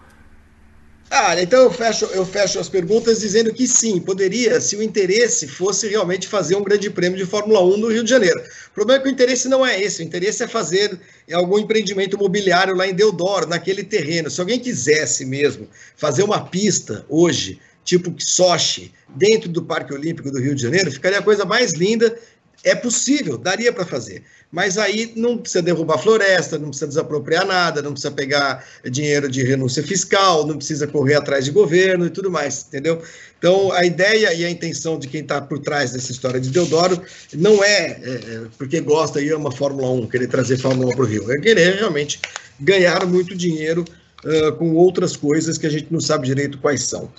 ah, então eu fecho, eu fecho as perguntas dizendo que sim, poderia, se o interesse fosse realmente fazer um grande prêmio de Fórmula 1 no Rio de Janeiro. O problema é que o interesse não é esse, o interesse é fazer algum empreendimento imobiliário lá em Deodoro, naquele terreno. Se alguém quisesse mesmo fazer uma pista hoje, tipo Sochi, dentro do Parque Olímpico do Rio de Janeiro, ficaria a coisa mais linda é possível, daria para fazer. Mas aí não precisa derrubar floresta, não precisa desapropriar nada, não precisa pegar dinheiro de renúncia fiscal, não precisa correr atrás de governo e tudo mais, entendeu? Então, a ideia e a intenção de quem está por trás dessa história de Deodoro não é, é, é, porque gosta e ama Fórmula 1, querer trazer Fórmula 1 para o Rio, é querer realmente ganhar muito dinheiro uh, com outras coisas que a gente não sabe direito quais são.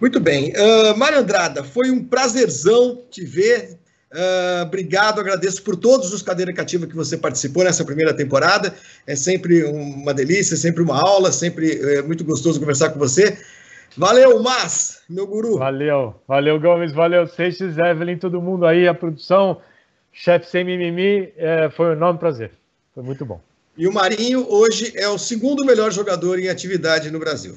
Muito bem. Uh, Mário Andrada, foi um prazerzão te ver. Uh, obrigado, agradeço por todos os Cadeira Cativa que você participou nessa primeira temporada. É sempre uma delícia, sempre uma aula, sempre é muito gostoso conversar com você. Valeu, Mas, meu guru. Valeu, valeu, Gomes, valeu, Seixas, Evelyn, todo mundo aí, a produção, chefe sem mimimi, é, foi um enorme prazer. Foi muito bom. E o Marinho hoje é o segundo melhor jogador em atividade no Brasil.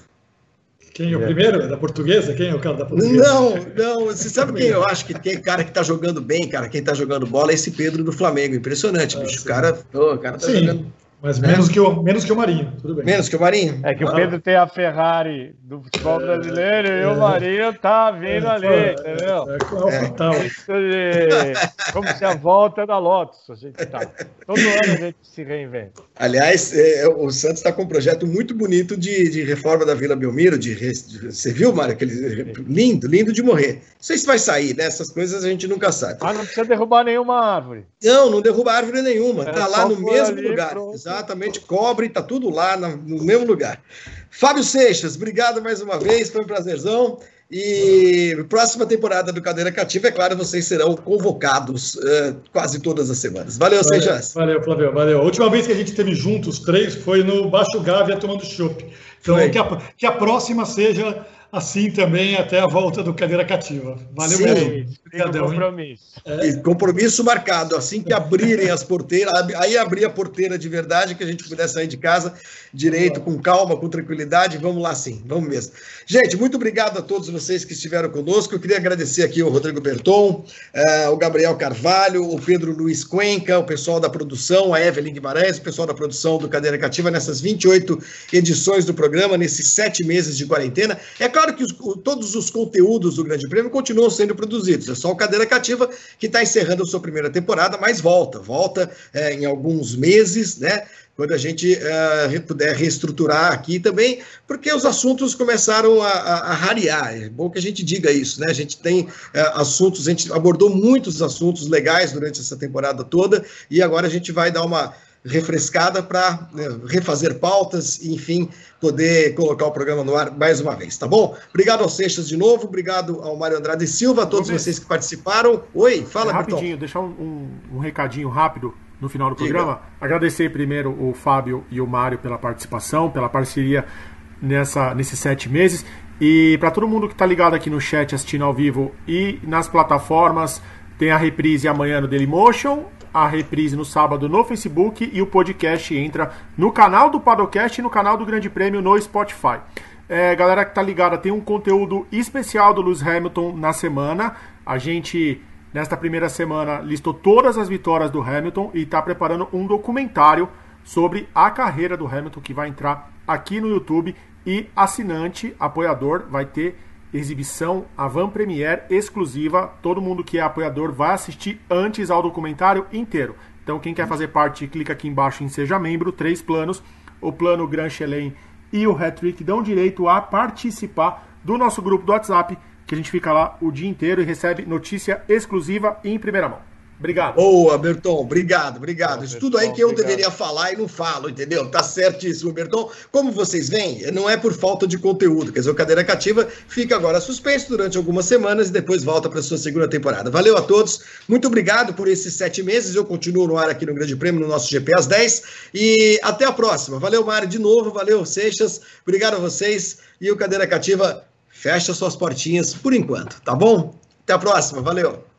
Quem é o primeiro? É da portuguesa? Quem é o cara da portuguesa? Não, não. Você sabe quem eu acho que tem cara que tá jogando bem, cara? Quem tá jogando bola é esse Pedro do Flamengo. Impressionante, ah, bicho. O cara, oh, cara tá sim. jogando mas menos, é. que o, menos que o Marinho, tudo bem. Menos que o Marinho? É que o Pedro tem a Ferrari do futebol é, brasileiro é, e o Marinho tá vindo é, ali, é, entendeu? É, é, é fatal. Como se a volta da Lotus, a gente tá. Todo ano a gente se reinventa. Aliás, o Santos está com um projeto muito bonito de, de reforma da Vila Belmiro. De, de, você viu, Mário? Aquele, lindo, lindo de morrer. Não sei se vai sair, né? Essas coisas a gente nunca sabe. Ah, não precisa derrubar nenhuma árvore. Não, não derruba árvore nenhuma. Tá lá no mesmo ali, lugar. Pronto. Exatamente, cobre, tá tudo lá no, no mesmo lugar. Fábio Seixas, obrigado mais uma vez, foi um prazerzão. E próxima temporada do Cadeira Cativa, é claro, vocês serão convocados uh, quase todas as semanas. Valeu, valeu Seixas. Valeu, Flávio, valeu. A última vez que a gente teve juntos, três, foi no Baixo Gávea tomando chopp. Então, que a, que a próxima seja assim também até a volta do Cadeira Cativa. Valeu, Sim, Obrigadão, compromisso. É. Compromisso marcado. Assim que abrirem as porteiras, aí abrir a porteira de verdade, que a gente puder sair de casa direito, com calma, com tranquilidade. Vamos lá sim, vamos mesmo. Gente, muito obrigado a todos vocês que estiveram conosco. Eu queria agradecer aqui o Rodrigo Berton, uh, o Gabriel Carvalho, o Pedro Luiz Cuenca, o pessoal da produção, a Evelyn Guimarães, o pessoal da produção do Cadeira Cativa nessas 28 edições do programa, nesses sete meses de quarentena. É claro que os, todos os conteúdos do Grande Prêmio continuam sendo produzidos. É só o Cadeira Cativa que está encerrando a sua primeira temporada, mas volta, volta é, em alguns meses, né? Quando a gente é, puder reestruturar aqui também, porque os assuntos começaram a, a, a, rarear. É bom que a gente diga isso, né? A gente tem é, assuntos, a gente abordou muitos assuntos legais durante essa temporada toda, e agora a gente vai dar uma refrescada para né, refazer pautas e, enfim, poder colocar o programa no ar mais uma vez, tá bom? Obrigado ao Seixas de novo, obrigado ao Mário Andrade Silva, a todos vocês que participaram. Oi, fala, é, Rapidinho, deixar um, um, um, recadinho rápido no final do programa. Diga. Agradecer primeiro o Fábio e o Mário pela participação, pela parceria nessa, nesses sete meses. E para todo mundo que está ligado aqui no chat assistindo ao vivo e nas plataformas, tem a reprise amanhã no Dailymotion a reprise no sábado no Facebook e o podcast entra no canal do Padocast e no canal do Grande Prêmio no Spotify. É, galera que tá ligada, tem um conteúdo especial do Lewis Hamilton na semana. A gente, nesta primeira semana, listou todas as vitórias do Hamilton e está preparando um documentário sobre a carreira do Hamilton que vai entrar aqui no YouTube. E assinante, apoiador, vai ter exibição, a van premiere exclusiva. Todo mundo que é apoiador vai assistir antes ao documentário inteiro. Então, quem quer fazer parte, clica aqui embaixo em Seja Membro, três planos. O plano Grand Chelem e o Hat-Trick dão direito a participar do nosso grupo do WhatsApp, que a gente fica lá o dia inteiro e recebe notícia exclusiva em primeira mão. Obrigado. Boa, Berton. Obrigado, obrigado. Isso tudo aí que eu obrigado. deveria falar e não falo, entendeu? Tá certíssimo, Berton. Como vocês veem, não é por falta de conteúdo. Quer dizer, o Cadeira Cativa fica agora suspenso durante algumas semanas e depois volta para sua segunda temporada. Valeu a todos. Muito obrigado por esses sete meses. Eu continuo no ar aqui no Grande Prêmio, no nosso GP às 10. E até a próxima. Valeu, Mário, de novo. Valeu, Seixas. Obrigado a vocês. E o Cadeira Cativa fecha suas portinhas por enquanto, tá bom? Até a próxima. Valeu.